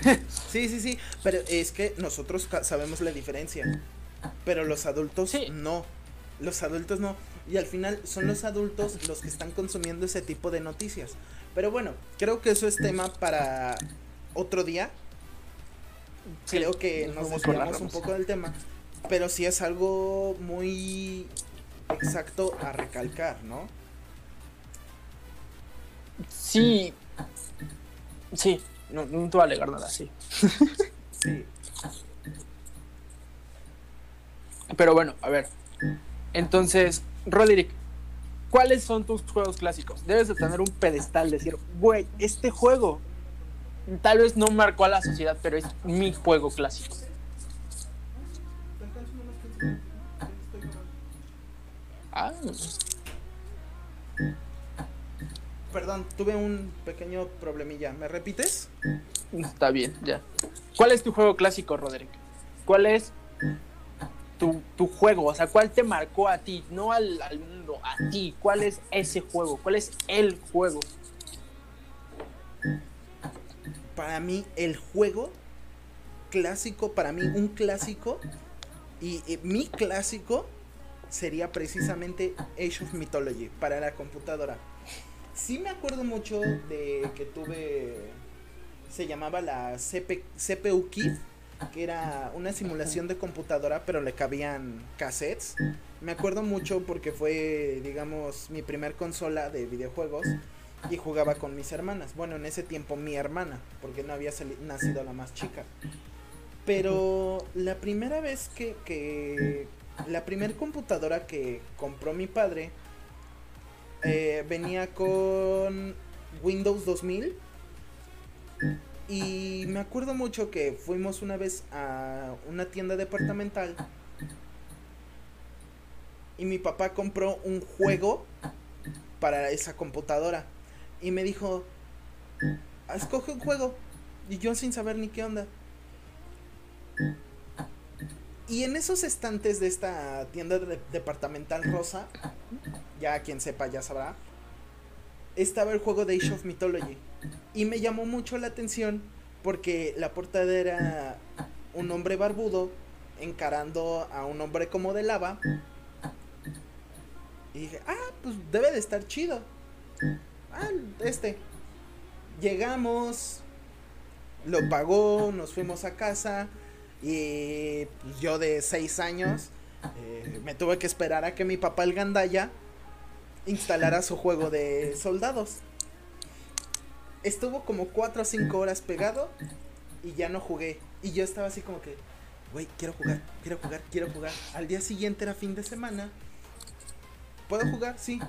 Sí, sí, sí. Pero es que nosotros sabemos la diferencia. Pero los adultos no. Los adultos no. Y al final son los adultos los que están consumiendo ese tipo de noticias. Pero bueno, creo que eso es tema para otro día. creo que nos desviamos un poco del tema. Pero sí es algo muy exacto a recalcar, ¿no? Sí. Sí, no, no te voy a alegar nada, sí. sí. Pero bueno, a ver. Entonces, Roderick, ¿cuáles son tus juegos clásicos? Debes de tener un pedestal, decir, güey, este juego tal vez no marcó a la sociedad, pero es mi juego clásico. Ah. Perdón, tuve un pequeño problemilla. ¿Me repites? Está bien, ya. ¿Cuál es tu juego clásico, Roderick? ¿Cuál es tu, juego? O sea, ¿cuál te marcó a ti? No al, mundo, a ti. ¿Cuál es ese juego? ¿Cuál es el juego? Para mí, el juego clásico, para mí, un clásico, y mi clásico sería precisamente Age of Mythology para la computadora. Sí me acuerdo mucho de que tuve, se llamaba la CPU Kit, que era una simulación de computadora, pero le cabían cassettes. Me acuerdo mucho porque fue, digamos, mi primer consola de videojuegos y jugaba con mis hermanas. Bueno, en ese tiempo mi hermana, porque no había nacido la más chica. Pero la primera vez que la primera computadora que compró mi padre eh, venía con Windows 2000 y me acuerdo mucho que fuimos una vez a una tienda departamental. Y mi papá compró un juego para esa computadora. Y me dijo, escoge un juego y yo sin saber ni qué onda. Y en esos estantes de esta tienda departamental rosa, ya quien sepa ya sabrá, estaba el juego de Age of Mythology. Y me llamó mucho la atención porque la portada era un hombre barbudo encarando a un hombre como de lava. Y dije, ah, pues debe de estar chido. Ah, este. Llegamos, lo pagó, nos fuimos a casa y pues, yo de 6 años eh, me tuve que esperar a que mi papá el gandaya instalara su juego de soldados. Estuvo como 4 o 5 horas pegado y ya no jugué. Y yo estaba así como que, güey, quiero jugar, quiero jugar, quiero jugar. Al día siguiente era fin de semana. ¿Puedo jugar? Sí.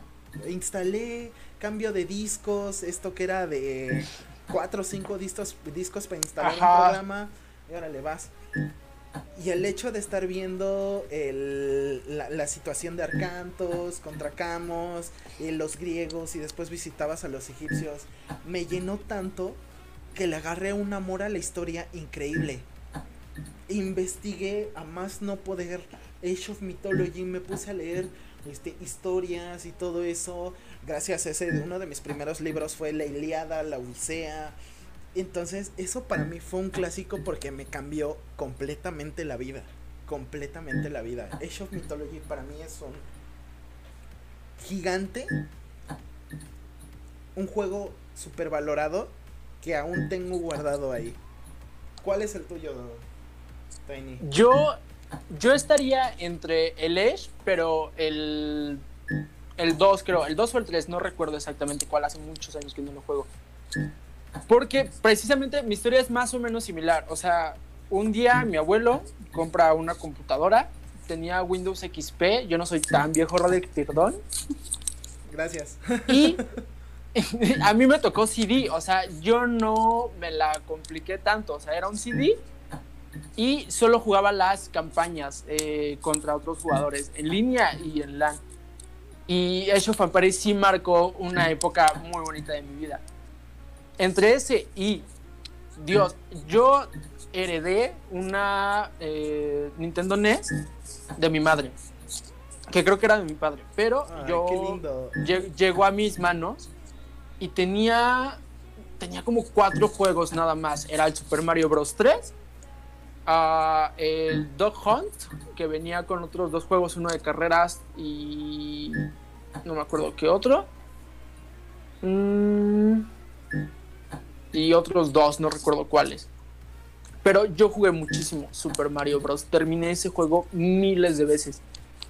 Instalé cambio de discos, esto que era de 4 o 5 discos, discos para instalar un programa. Y ahora le vas. Y el hecho de estar viendo la, situación de Arcantos contra Camos, y los griegos y después visitabas a los egipcios, me llenó tanto que le agarré un amor a la historia increíble. Investigué a más no poder Age of Mythology, me puse a leer este, historias y todo eso. Gracias a ese, uno de mis primeros libros fue La Iliada, La Odisea, entonces, eso para mí fue un clásico porque me cambió completamente la vida. Completamente la vida. Age of Mythology para mí es un gigante. Un juego super valorado que aún tengo guardado ahí. ¿Cuál es el tuyo, Tiny? Yo, yo estaría entre el Age, pero el, el 2 creo. El 2 o el 3, no recuerdo exactamente cuál. Hace muchos años que no lo juego. Porque precisamente mi historia es más o menos similar. O sea, un día mi abuelo compra una computadora, tenía Windows XP, yo no soy tan viejo, Roderick, perdón. Gracias. Y a mí me tocó CD, o sea, yo no me la compliqué tanto, o sea, era un CD y solo jugaba las campañas eh, contra otros jugadores en línea y en LAN. Y Age of Empires sí marcó una época muy bonita de mi vida entre ese y Dios, yo heredé una eh, Nintendo NES de mi madre, que creo que era de mi padre, pero yo llegó a mis manos y tenía tenía como cuatro juegos nada más. Era el Super Mario Bros. 3, ah, el Dog Hunt, que venía con otros dos juegos, uno de carreras y no me acuerdo qué otro. Mm, y otros dos, no recuerdo cuáles. Pero yo jugué muchísimo Super Mario Bros. Terminé ese juego miles de veces.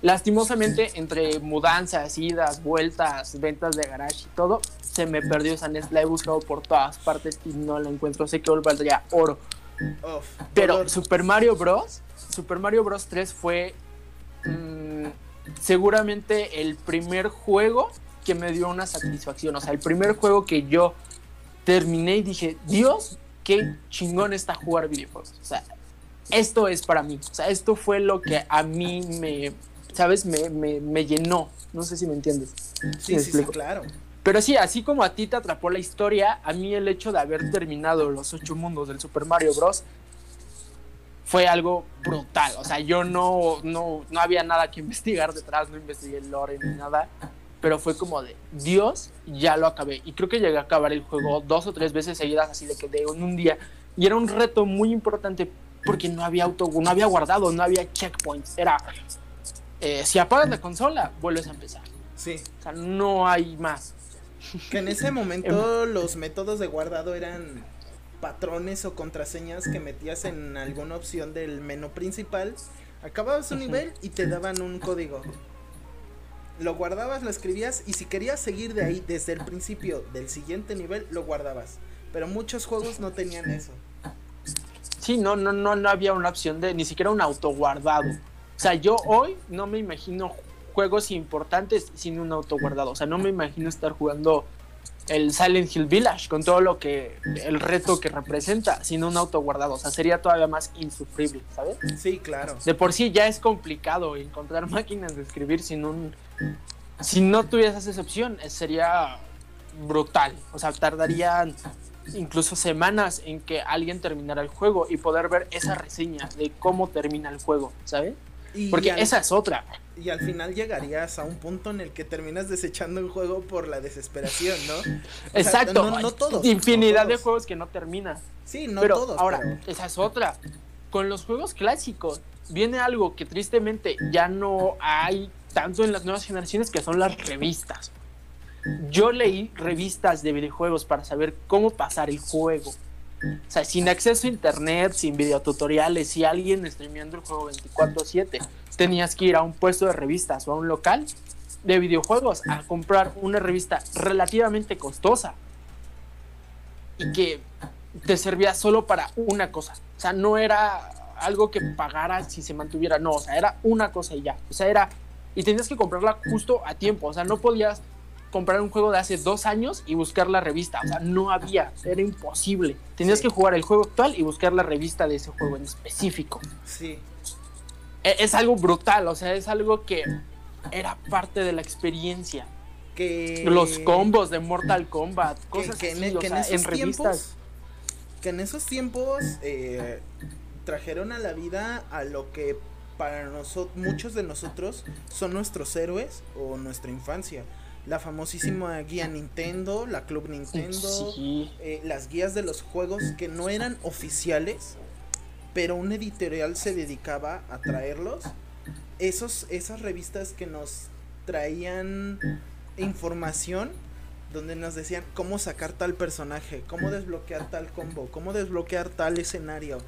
Lastimosamente, entre mudanzas, idas, vueltas, ventas de garage y todo, se me perdió esa NES. La he buscado por todas partes y no la encuentro. Sé que hoy valdría oro. Pero Super Mario Bros. Super Mario Bros. 3 fue mm, seguramente el primer juego que me dio una satisfacción. O sea, el primer juego que yo terminé y dije, Dios, qué chingón está jugar videojuegos. O sea, esto es para mí. O sea, esto fue lo que a mí me, ¿sabes? Me, me, llenó. No sé si me entiendes. Sí, sí, sí, claro. Pero sí, así como a ti te atrapó la historia, a mí el hecho de haber terminado los ocho mundos del Super Mario Bros. fue algo brutal. O sea, yo no, no, no había nada que investigar detrás, no investigué el lore ni nada pero fue como de Dios, ya lo acabé. Y creo que llegué a acabar el juego dos o tres veces seguidas, así de que de en un día. Y era un reto muy importante porque no había auto, no había guardado, no había checkpoints. Era eh, si apagas la consola, vuelves a empezar. Sí. O sea, no hay más. Que en ese momento los métodos de guardado eran patrones o contraseñas que metías en alguna opción del menú principal. Acababas un nivel y te daban un código. Lo guardabas, lo escribías y si querías seguir de ahí desde el principio del siguiente nivel, lo guardabas. Pero muchos juegos no tenían eso. Sí, no, no, no, no había una opción de ni siquiera un autoguardado. O sea, yo hoy no me imagino juegos importantes sin un autoguardado. O sea, no me imagino estar jugando el Silent Hill Village con todo lo que el reto que representa sin un autoguardado. O sea, sería todavía más insufrible, ¿sabes? Sí, claro. De por sí ya es complicado encontrar máquinas de escribir sin un si no tuvieras esa opción, eh, sería brutal. O sea, tardarían incluso semanas en que alguien terminara el juego y poder ver esa reseña de cómo termina el juego, ¿sabes? Porque esa es otra. Y al final llegarías a un punto en el que terminas desechando un juego por la desesperación, ¿no? Exacto. no, todos. Infinidad de juegos que no terminan. Sí, no todos. Ahora, esa es otra. Con los juegos clásicos viene algo que tristemente ya no hay tanto en las nuevas generaciones que son las revistas. Yo leí revistas de videojuegos para saber cómo pasar el juego. O sea, sin acceso a internet, sin videotutoriales, si alguien streameando el juego 24/7, tenías que ir a un puesto de revistas o a un local de videojuegos a comprar una revista relativamente costosa y que te servía solo para una cosa. O sea, no era algo que pagara si se mantuviera, no, o sea, era una cosa y ya. O sea, era y tenías que comprarla justo a tiempo. O sea, no podías comprar un juego de hace dos años y buscar la revista. O sea, no había, era imposible. Tenías que jugar el juego actual y buscar la revista de ese juego en específico. Sí. E, es, algo brutal, o sea, es algo que era parte de la experiencia. Que... Los combos de Mortal Kombat, cosas que, en, revistas. Tiempos, que en esos tiempos eh, trajeron a la vida a lo que para nosotros, muchos de nosotros son nuestros héroes o nuestra infancia. La famosísima guía Nintendo, la Club Nintendo, eh, las guías de los juegos que no eran oficiales, pero un editorial se dedicaba a traerlos. Esos, esas revistas que nos traían información donde nos decían cómo sacar tal personaje, cómo desbloquear tal combo, cómo desbloquear tal escenario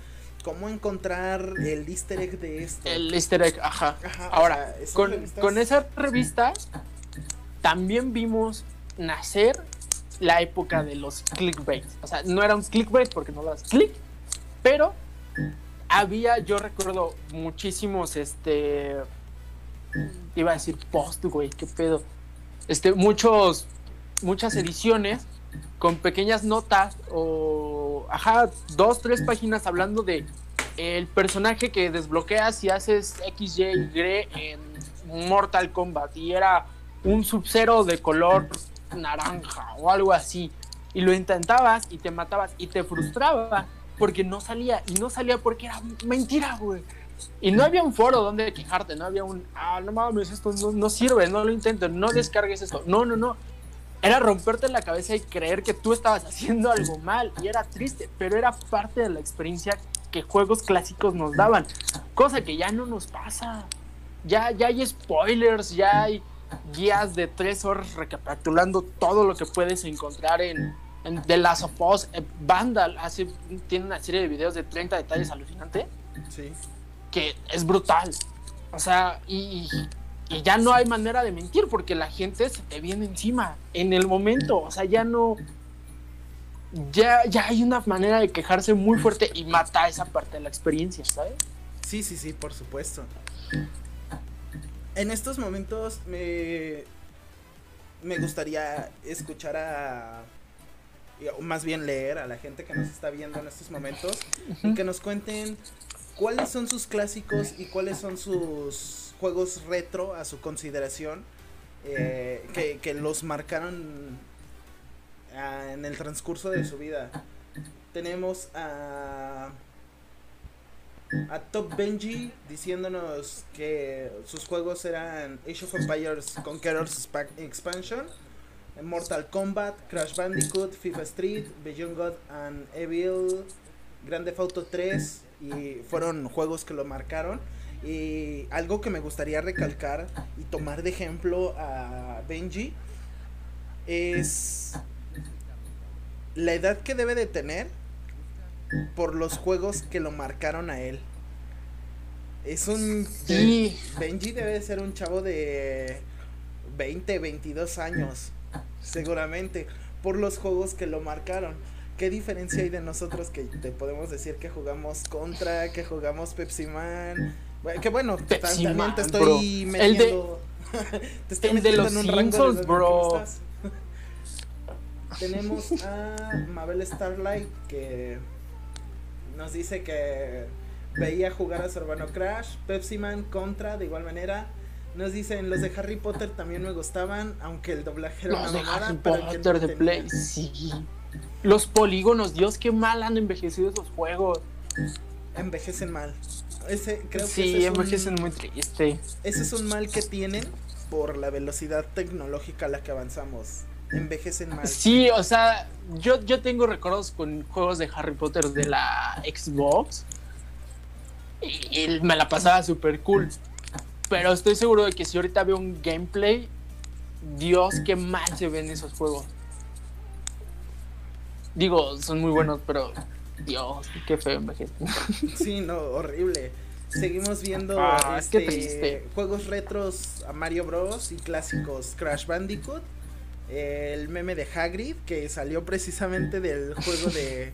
cómo encontrar el easter egg de esto. El easter egg, ajá. Ahora, con, con esas revistas también vimos nacer la época de los clickbait. O sea, no era un clickbait porque no das click, pero había, yo recuerdo muchísimos, este, iba a decir post, güey, qué pedo. Este, muchos, muchas ediciones con pequeñas notas o, ajá, dos, tres páginas hablando de el personaje que desbloqueas y haces X, Y, Y en Mortal Kombat y era un sub-zero de color naranja o algo así. Y lo intentabas y te matabas y te frustraba porque no salía. Y no salía porque era mentira, güey. Y no había un foro donde quejarte, no había un, ah, no mames, esto no, no sirve, no lo intentes, no descargues esto. No, no, no era romperte la cabeza y creer que tú estabas haciendo algo mal y era triste, pero era parte de la experiencia que juegos clásicos nos daban, cosa que ya no nos pasa. Ya, ya hay spoilers, ya hay guías de tres horas recapitulando todo lo que puedes encontrar en, en The Last of Us. Eh, Vandal hace, tiene una serie de videos de 30 detalles alucinante. Sí. Que es brutal. O sea, y, y ya no hay manera de mentir porque la gente se te viene encima en el momento, o sea, ya no ya ya hay una manera de quejarse muy fuerte y mata esa parte de la experiencia, ¿sabes? Sí, sí, sí, por supuesto. En estos momentos me me gustaría escuchar a o más bien leer a la gente que nos está viendo en estos momentos y que nos cuenten cuáles son sus clásicos y cuáles son sus juegos retro a su consideración eh, que, los marcaron ah, en el transcurso de su vida. Tenemos a, a Top Benji diciéndonos que sus juegos eran Age of Empires Conquerors Expansion, Mortal Kombat, Crash Bandicoot, FIFA Street, Beyond God and Evil, Grande Theft Auto 3 y fueron juegos que lo marcaron. Y algo que me gustaría recalcar y tomar de ejemplo a Benji es la edad que debe de tener por los juegos que lo marcaron a él. Es un... Sí. Benji debe de ser un chavo de 20, 22 años, seguramente, por los juegos que lo marcaron. ¿Qué diferencia hay de nosotros que te podemos decir que jugamos Contra, que jugamos Pepsi Man? Que bueno, Pepsi también Man, te bro. estoy El de- metiendo. te estoy el de metiendo los en un rango de Simpsons, que bro. estás. Tenemos a Mabel Starlight que nos dice que veía jugar a Urbano Crash, Pepsi Man, Contra, de igual manera. Nos dicen, los de Harry Potter también me gustaban, aunque el doblaje era Los una de mamada, Harry pero que Potter no de tenía- Play, sí. Los polígonos, Dios, qué mal han envejecido esos juegos. envejecen mal. Ese, creo que sí, ese es, envejecen un, muy triste. ese es un mal que tienen por la velocidad tecnológica a la que avanzamos. Envejecen mal. Sí, o sea, yo, yo tengo recuerdos con juegos de Harry Potter de la Xbox. Y, y me la pasaba súper cool. Pero estoy seguro de que si ahorita veo un gameplay, Dios, qué mal se ven esos juegos. Digo, son muy buenos, pero Dios, qué feo envejecen. Sí, no, horrible. Seguimos viendo Ah, este, juegos retros a Mario Bros. y clásicos Crash Bandicoot. El meme de Hagrid que salió precisamente del juego de,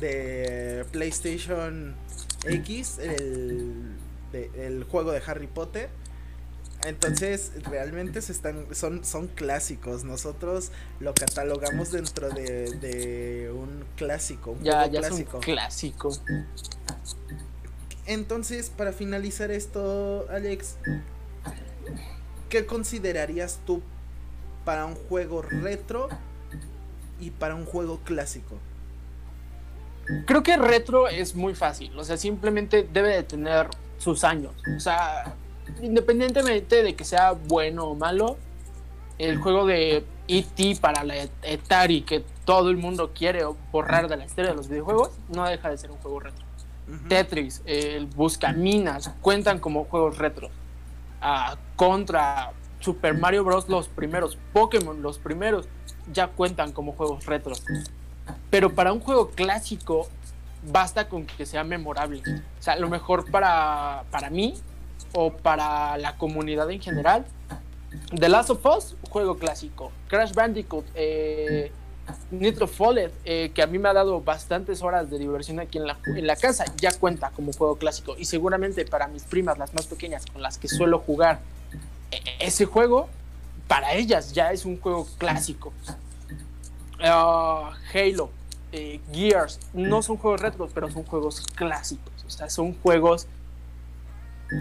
de PlayStation X, el, de- el juego de Harry Potter. Entonces, realmente se están, son, son clásicos. Nosotros lo catalogamos dentro de, de un clásico. Un Ya, ya clásico. es un clásico. Entonces, para finalizar esto, Alex, ¿qué considerarías tú para un juego retro y para un juego clásico? Creo que retro es muy fácil, o sea, simplemente debe de tener sus años. O sea, independientemente de que sea bueno o malo, el juego de E.T. para la Atari que todo el mundo quiere borrar de la historia de los videojuegos, no deja de ser un juego retro. Tetris, el Buscaminas, cuentan como juegos retro. Ah, contra Super Mario Bros. los primeros, Pokémon los primeros, ya cuentan como juegos retro. Pero para un juego clásico, basta con que sea memorable. O sea, lo mejor para, para mí o para la comunidad en general. The Last of Us, juego clásico. Crash Bandicoot, eh, Nitro Fallet, eh, que a mí me ha dado bastantes horas de diversión aquí en la, en la casa, ya cuenta como juego clásico. Y seguramente para mis primas, las más pequeñas, con las que suelo jugar ese juego, para ellas ya es un juego clásico. Ah, Halo, eh, Gears, no son juegos retros, pero son juegos clásicos. O sea, son juegos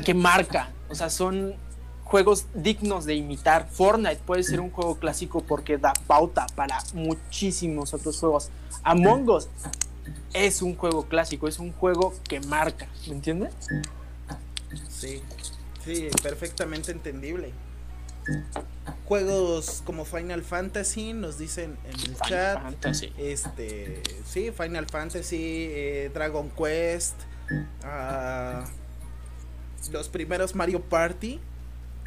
que marcan. O sea, son juegos dignos de imitar. Fortnite puede ser un juego clásico porque da pauta para muchísimos otros juegos. Among Us es un juego clásico, es un juego que marca, ¿me entiendes? Sí, sí, perfectamente entendible. Juegos como Final Fantasy nos dicen en el Final chat. Fantasy. Este, sí, Final Fantasy, eh, Dragon Quest, ah, los primeros Mario Party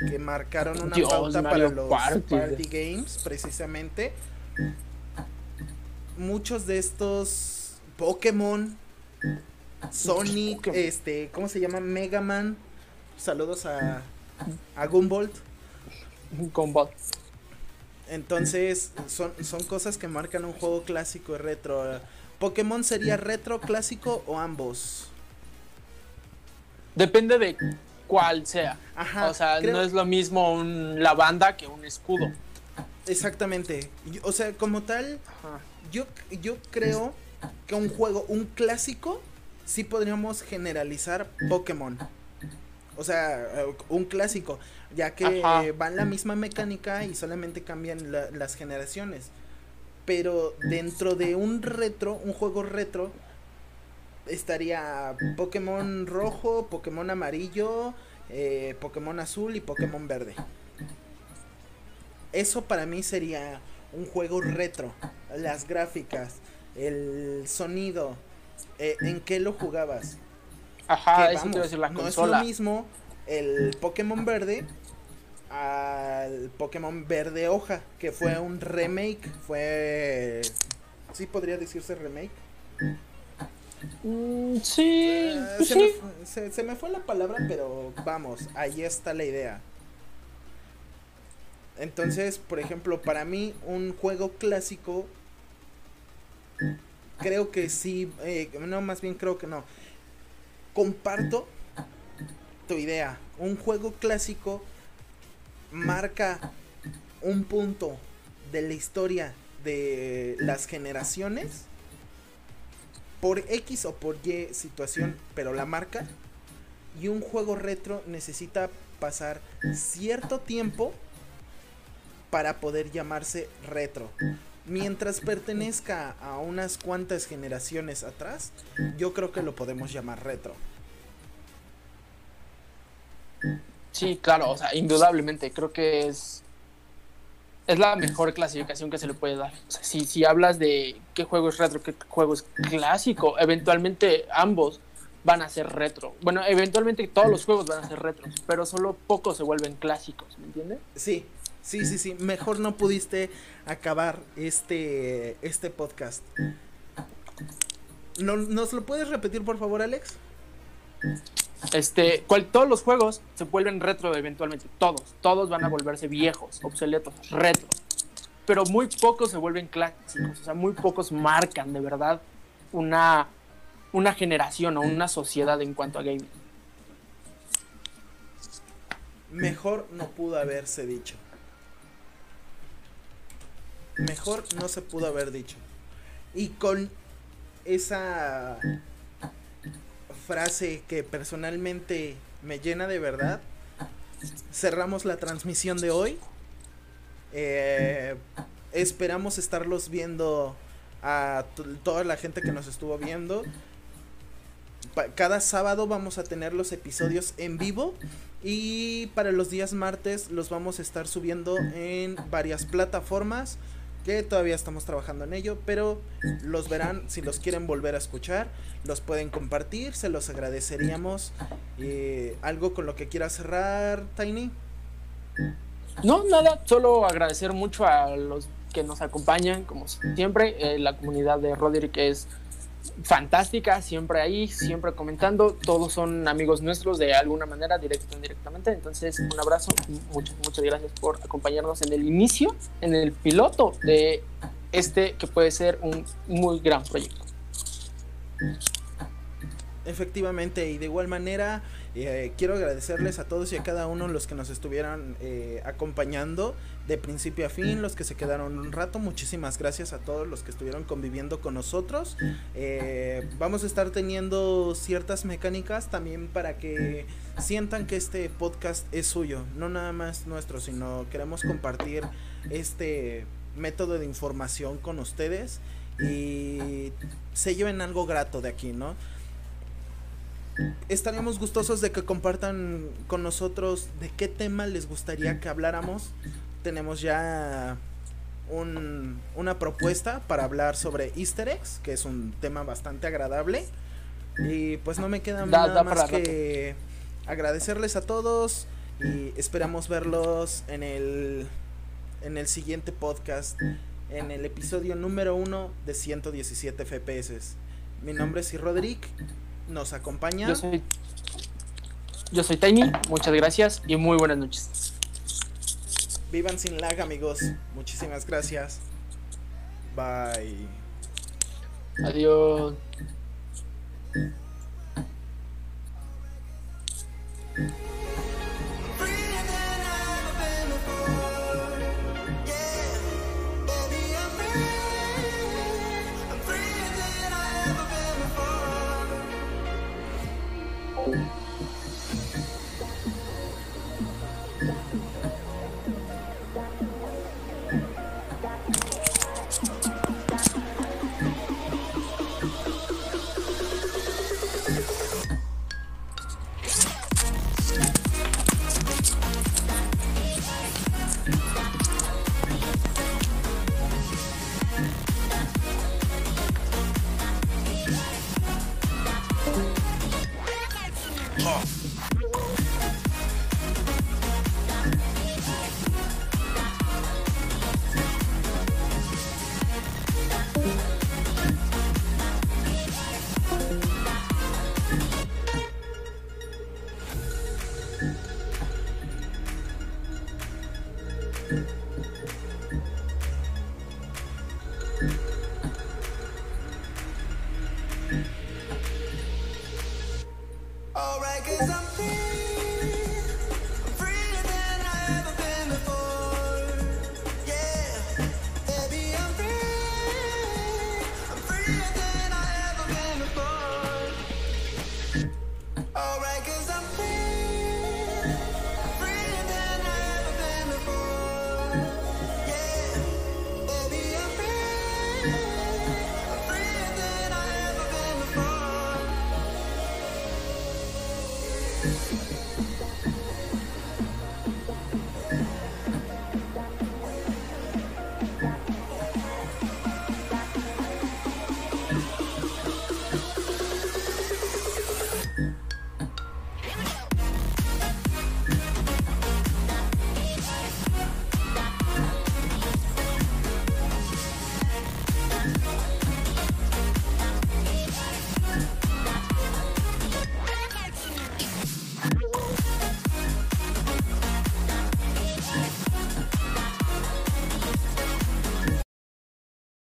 que marcaron una Dios, pauta Mario para los Party. party games, precisamente. Muchos de estos Pokémon, Sonic, Pokémon. este, ¿cómo se llama? Mega Man. Saludos a, a bot. Entonces, son, son cosas que marcan un juego clásico y retro. ¿Pokémon sería retro, clásico o ambos? Depende de cuál sea. Ajá. o sea, creo- no es lo mismo un lavanda que un escudo. Exactamente. O sea, como tal, yo, yo creo que un juego, un clásico, sí podríamos generalizar Pokémon. O sea, eh, un clásico, ya que Ajá. eh, van la misma mecánica y solamente cambian la- las generaciones. Pero dentro de un retro, un juego retro, estaría Pokémon rojo, Pokémon amarillo, eh, Pokémon azul y Pokémon verde. Eso para mí sería un juego retro. Las gráficas, el sonido, eh, ¿en qué lo jugabas? Ajá, que, eso te vamos, iba a decir la no es lo mismo el Pokémon verde al Pokémon verde hoja, que fue un remake, fue... Sí podría decirse remake. Mm, sí, Eh, pues se, me sí. se me fue la palabra, pero vamos, ahí está la idea. Entonces, por ejemplo, para mí un juego clásico, creo que sí, eh, no, más bien creo que no. Comparto tu idea. Un juego clásico marca un punto de la historia de las generaciones por X o por Y situación, pero la marca. Y un juego retro necesita pasar cierto tiempo para poder llamarse retro. Mientras pertenezca a unas cuantas generaciones atrás, yo creo que lo podemos llamar retro. Sí, claro, o sea, indudablemente, creo que es es la mejor clasificación que se le puede dar. O sea, si, si hablas de qué juego es retro, qué juego es clásico, eventualmente ambos van a ser retro. Bueno, eventualmente todos los juegos van a ser retros, pero solo pocos se vuelven clásicos, ¿me entiendes? Sí, sí, sí, sí. Mejor no pudiste acabar este, este podcast. ¿No, ¿Nos lo puedes repetir, por favor, Alex? Este, cual, todos los juegos se vuelven retro eventualmente, todos, todos van a volverse viejos, obsoletos, retro. Pero muy pocos se vuelven clásicos, o sea, muy pocos marcan de verdad una, una generación o una sociedad en cuanto a gaming. Mejor no pudo haberse dicho. Mejor no se pudo haber dicho. Y con esa frase que personalmente me llena de verdad, cerramos la transmisión de hoy. Eh, esperamos estarlos viendo a toda la gente que nos estuvo viendo. Cada sábado vamos a tener los episodios en vivo y para los días martes los vamos a estar subiendo en varias plataformas todavía estamos trabajando en ello, pero los verán si los quieren volver a escuchar, los pueden compartir, se los agradeceríamos. Eh, ¿Algo con lo que quieras cerrar, Tiny? No, nada, solo agradecer mucho a los que nos acompañan, como siempre, eh, la comunidad de Roderick es fantástica, siempre ahí, siempre comentando, todos son amigos nuestros de alguna manera, directo o indirectamente, entonces un abrazo, muchas, muchas gracias por acompañarnos en el inicio, en el piloto de este que puede ser un muy gran proyecto. Efectivamente, y de igual manera eh, quiero agradecerles a todos y a cada uno los que nos estuvieron eh, acompañando de principio a fin, los que se quedaron un rato. Muchísimas gracias a todos los que estuvieron conviviendo con nosotros. Eh, vamos a estar teniendo ciertas mecánicas también para que sientan que este podcast es suyo, no nada más nuestro, sino queremos compartir este método de información con ustedes y se lleven algo grato de aquí, ¿no? Estaríamos gustosos de que compartan con nosotros de qué tema les gustaría que habláramos. Tenemos ya un- una propuesta para hablar sobre easter eggs, que es un tema bastante agradable. Y pues no me queda Da- nada da más que agradecerles a todos y esperamos verlos en el, en el siguiente podcast, en el episodio número uno de 117 FPS. Mi nombre es Roderick, nos acompaña. Yo soy, yo Tiny, muchas gracias y muy buenas noches. Vivan sin lag, amigos. Muchísimas gracias. Bye. Adiós.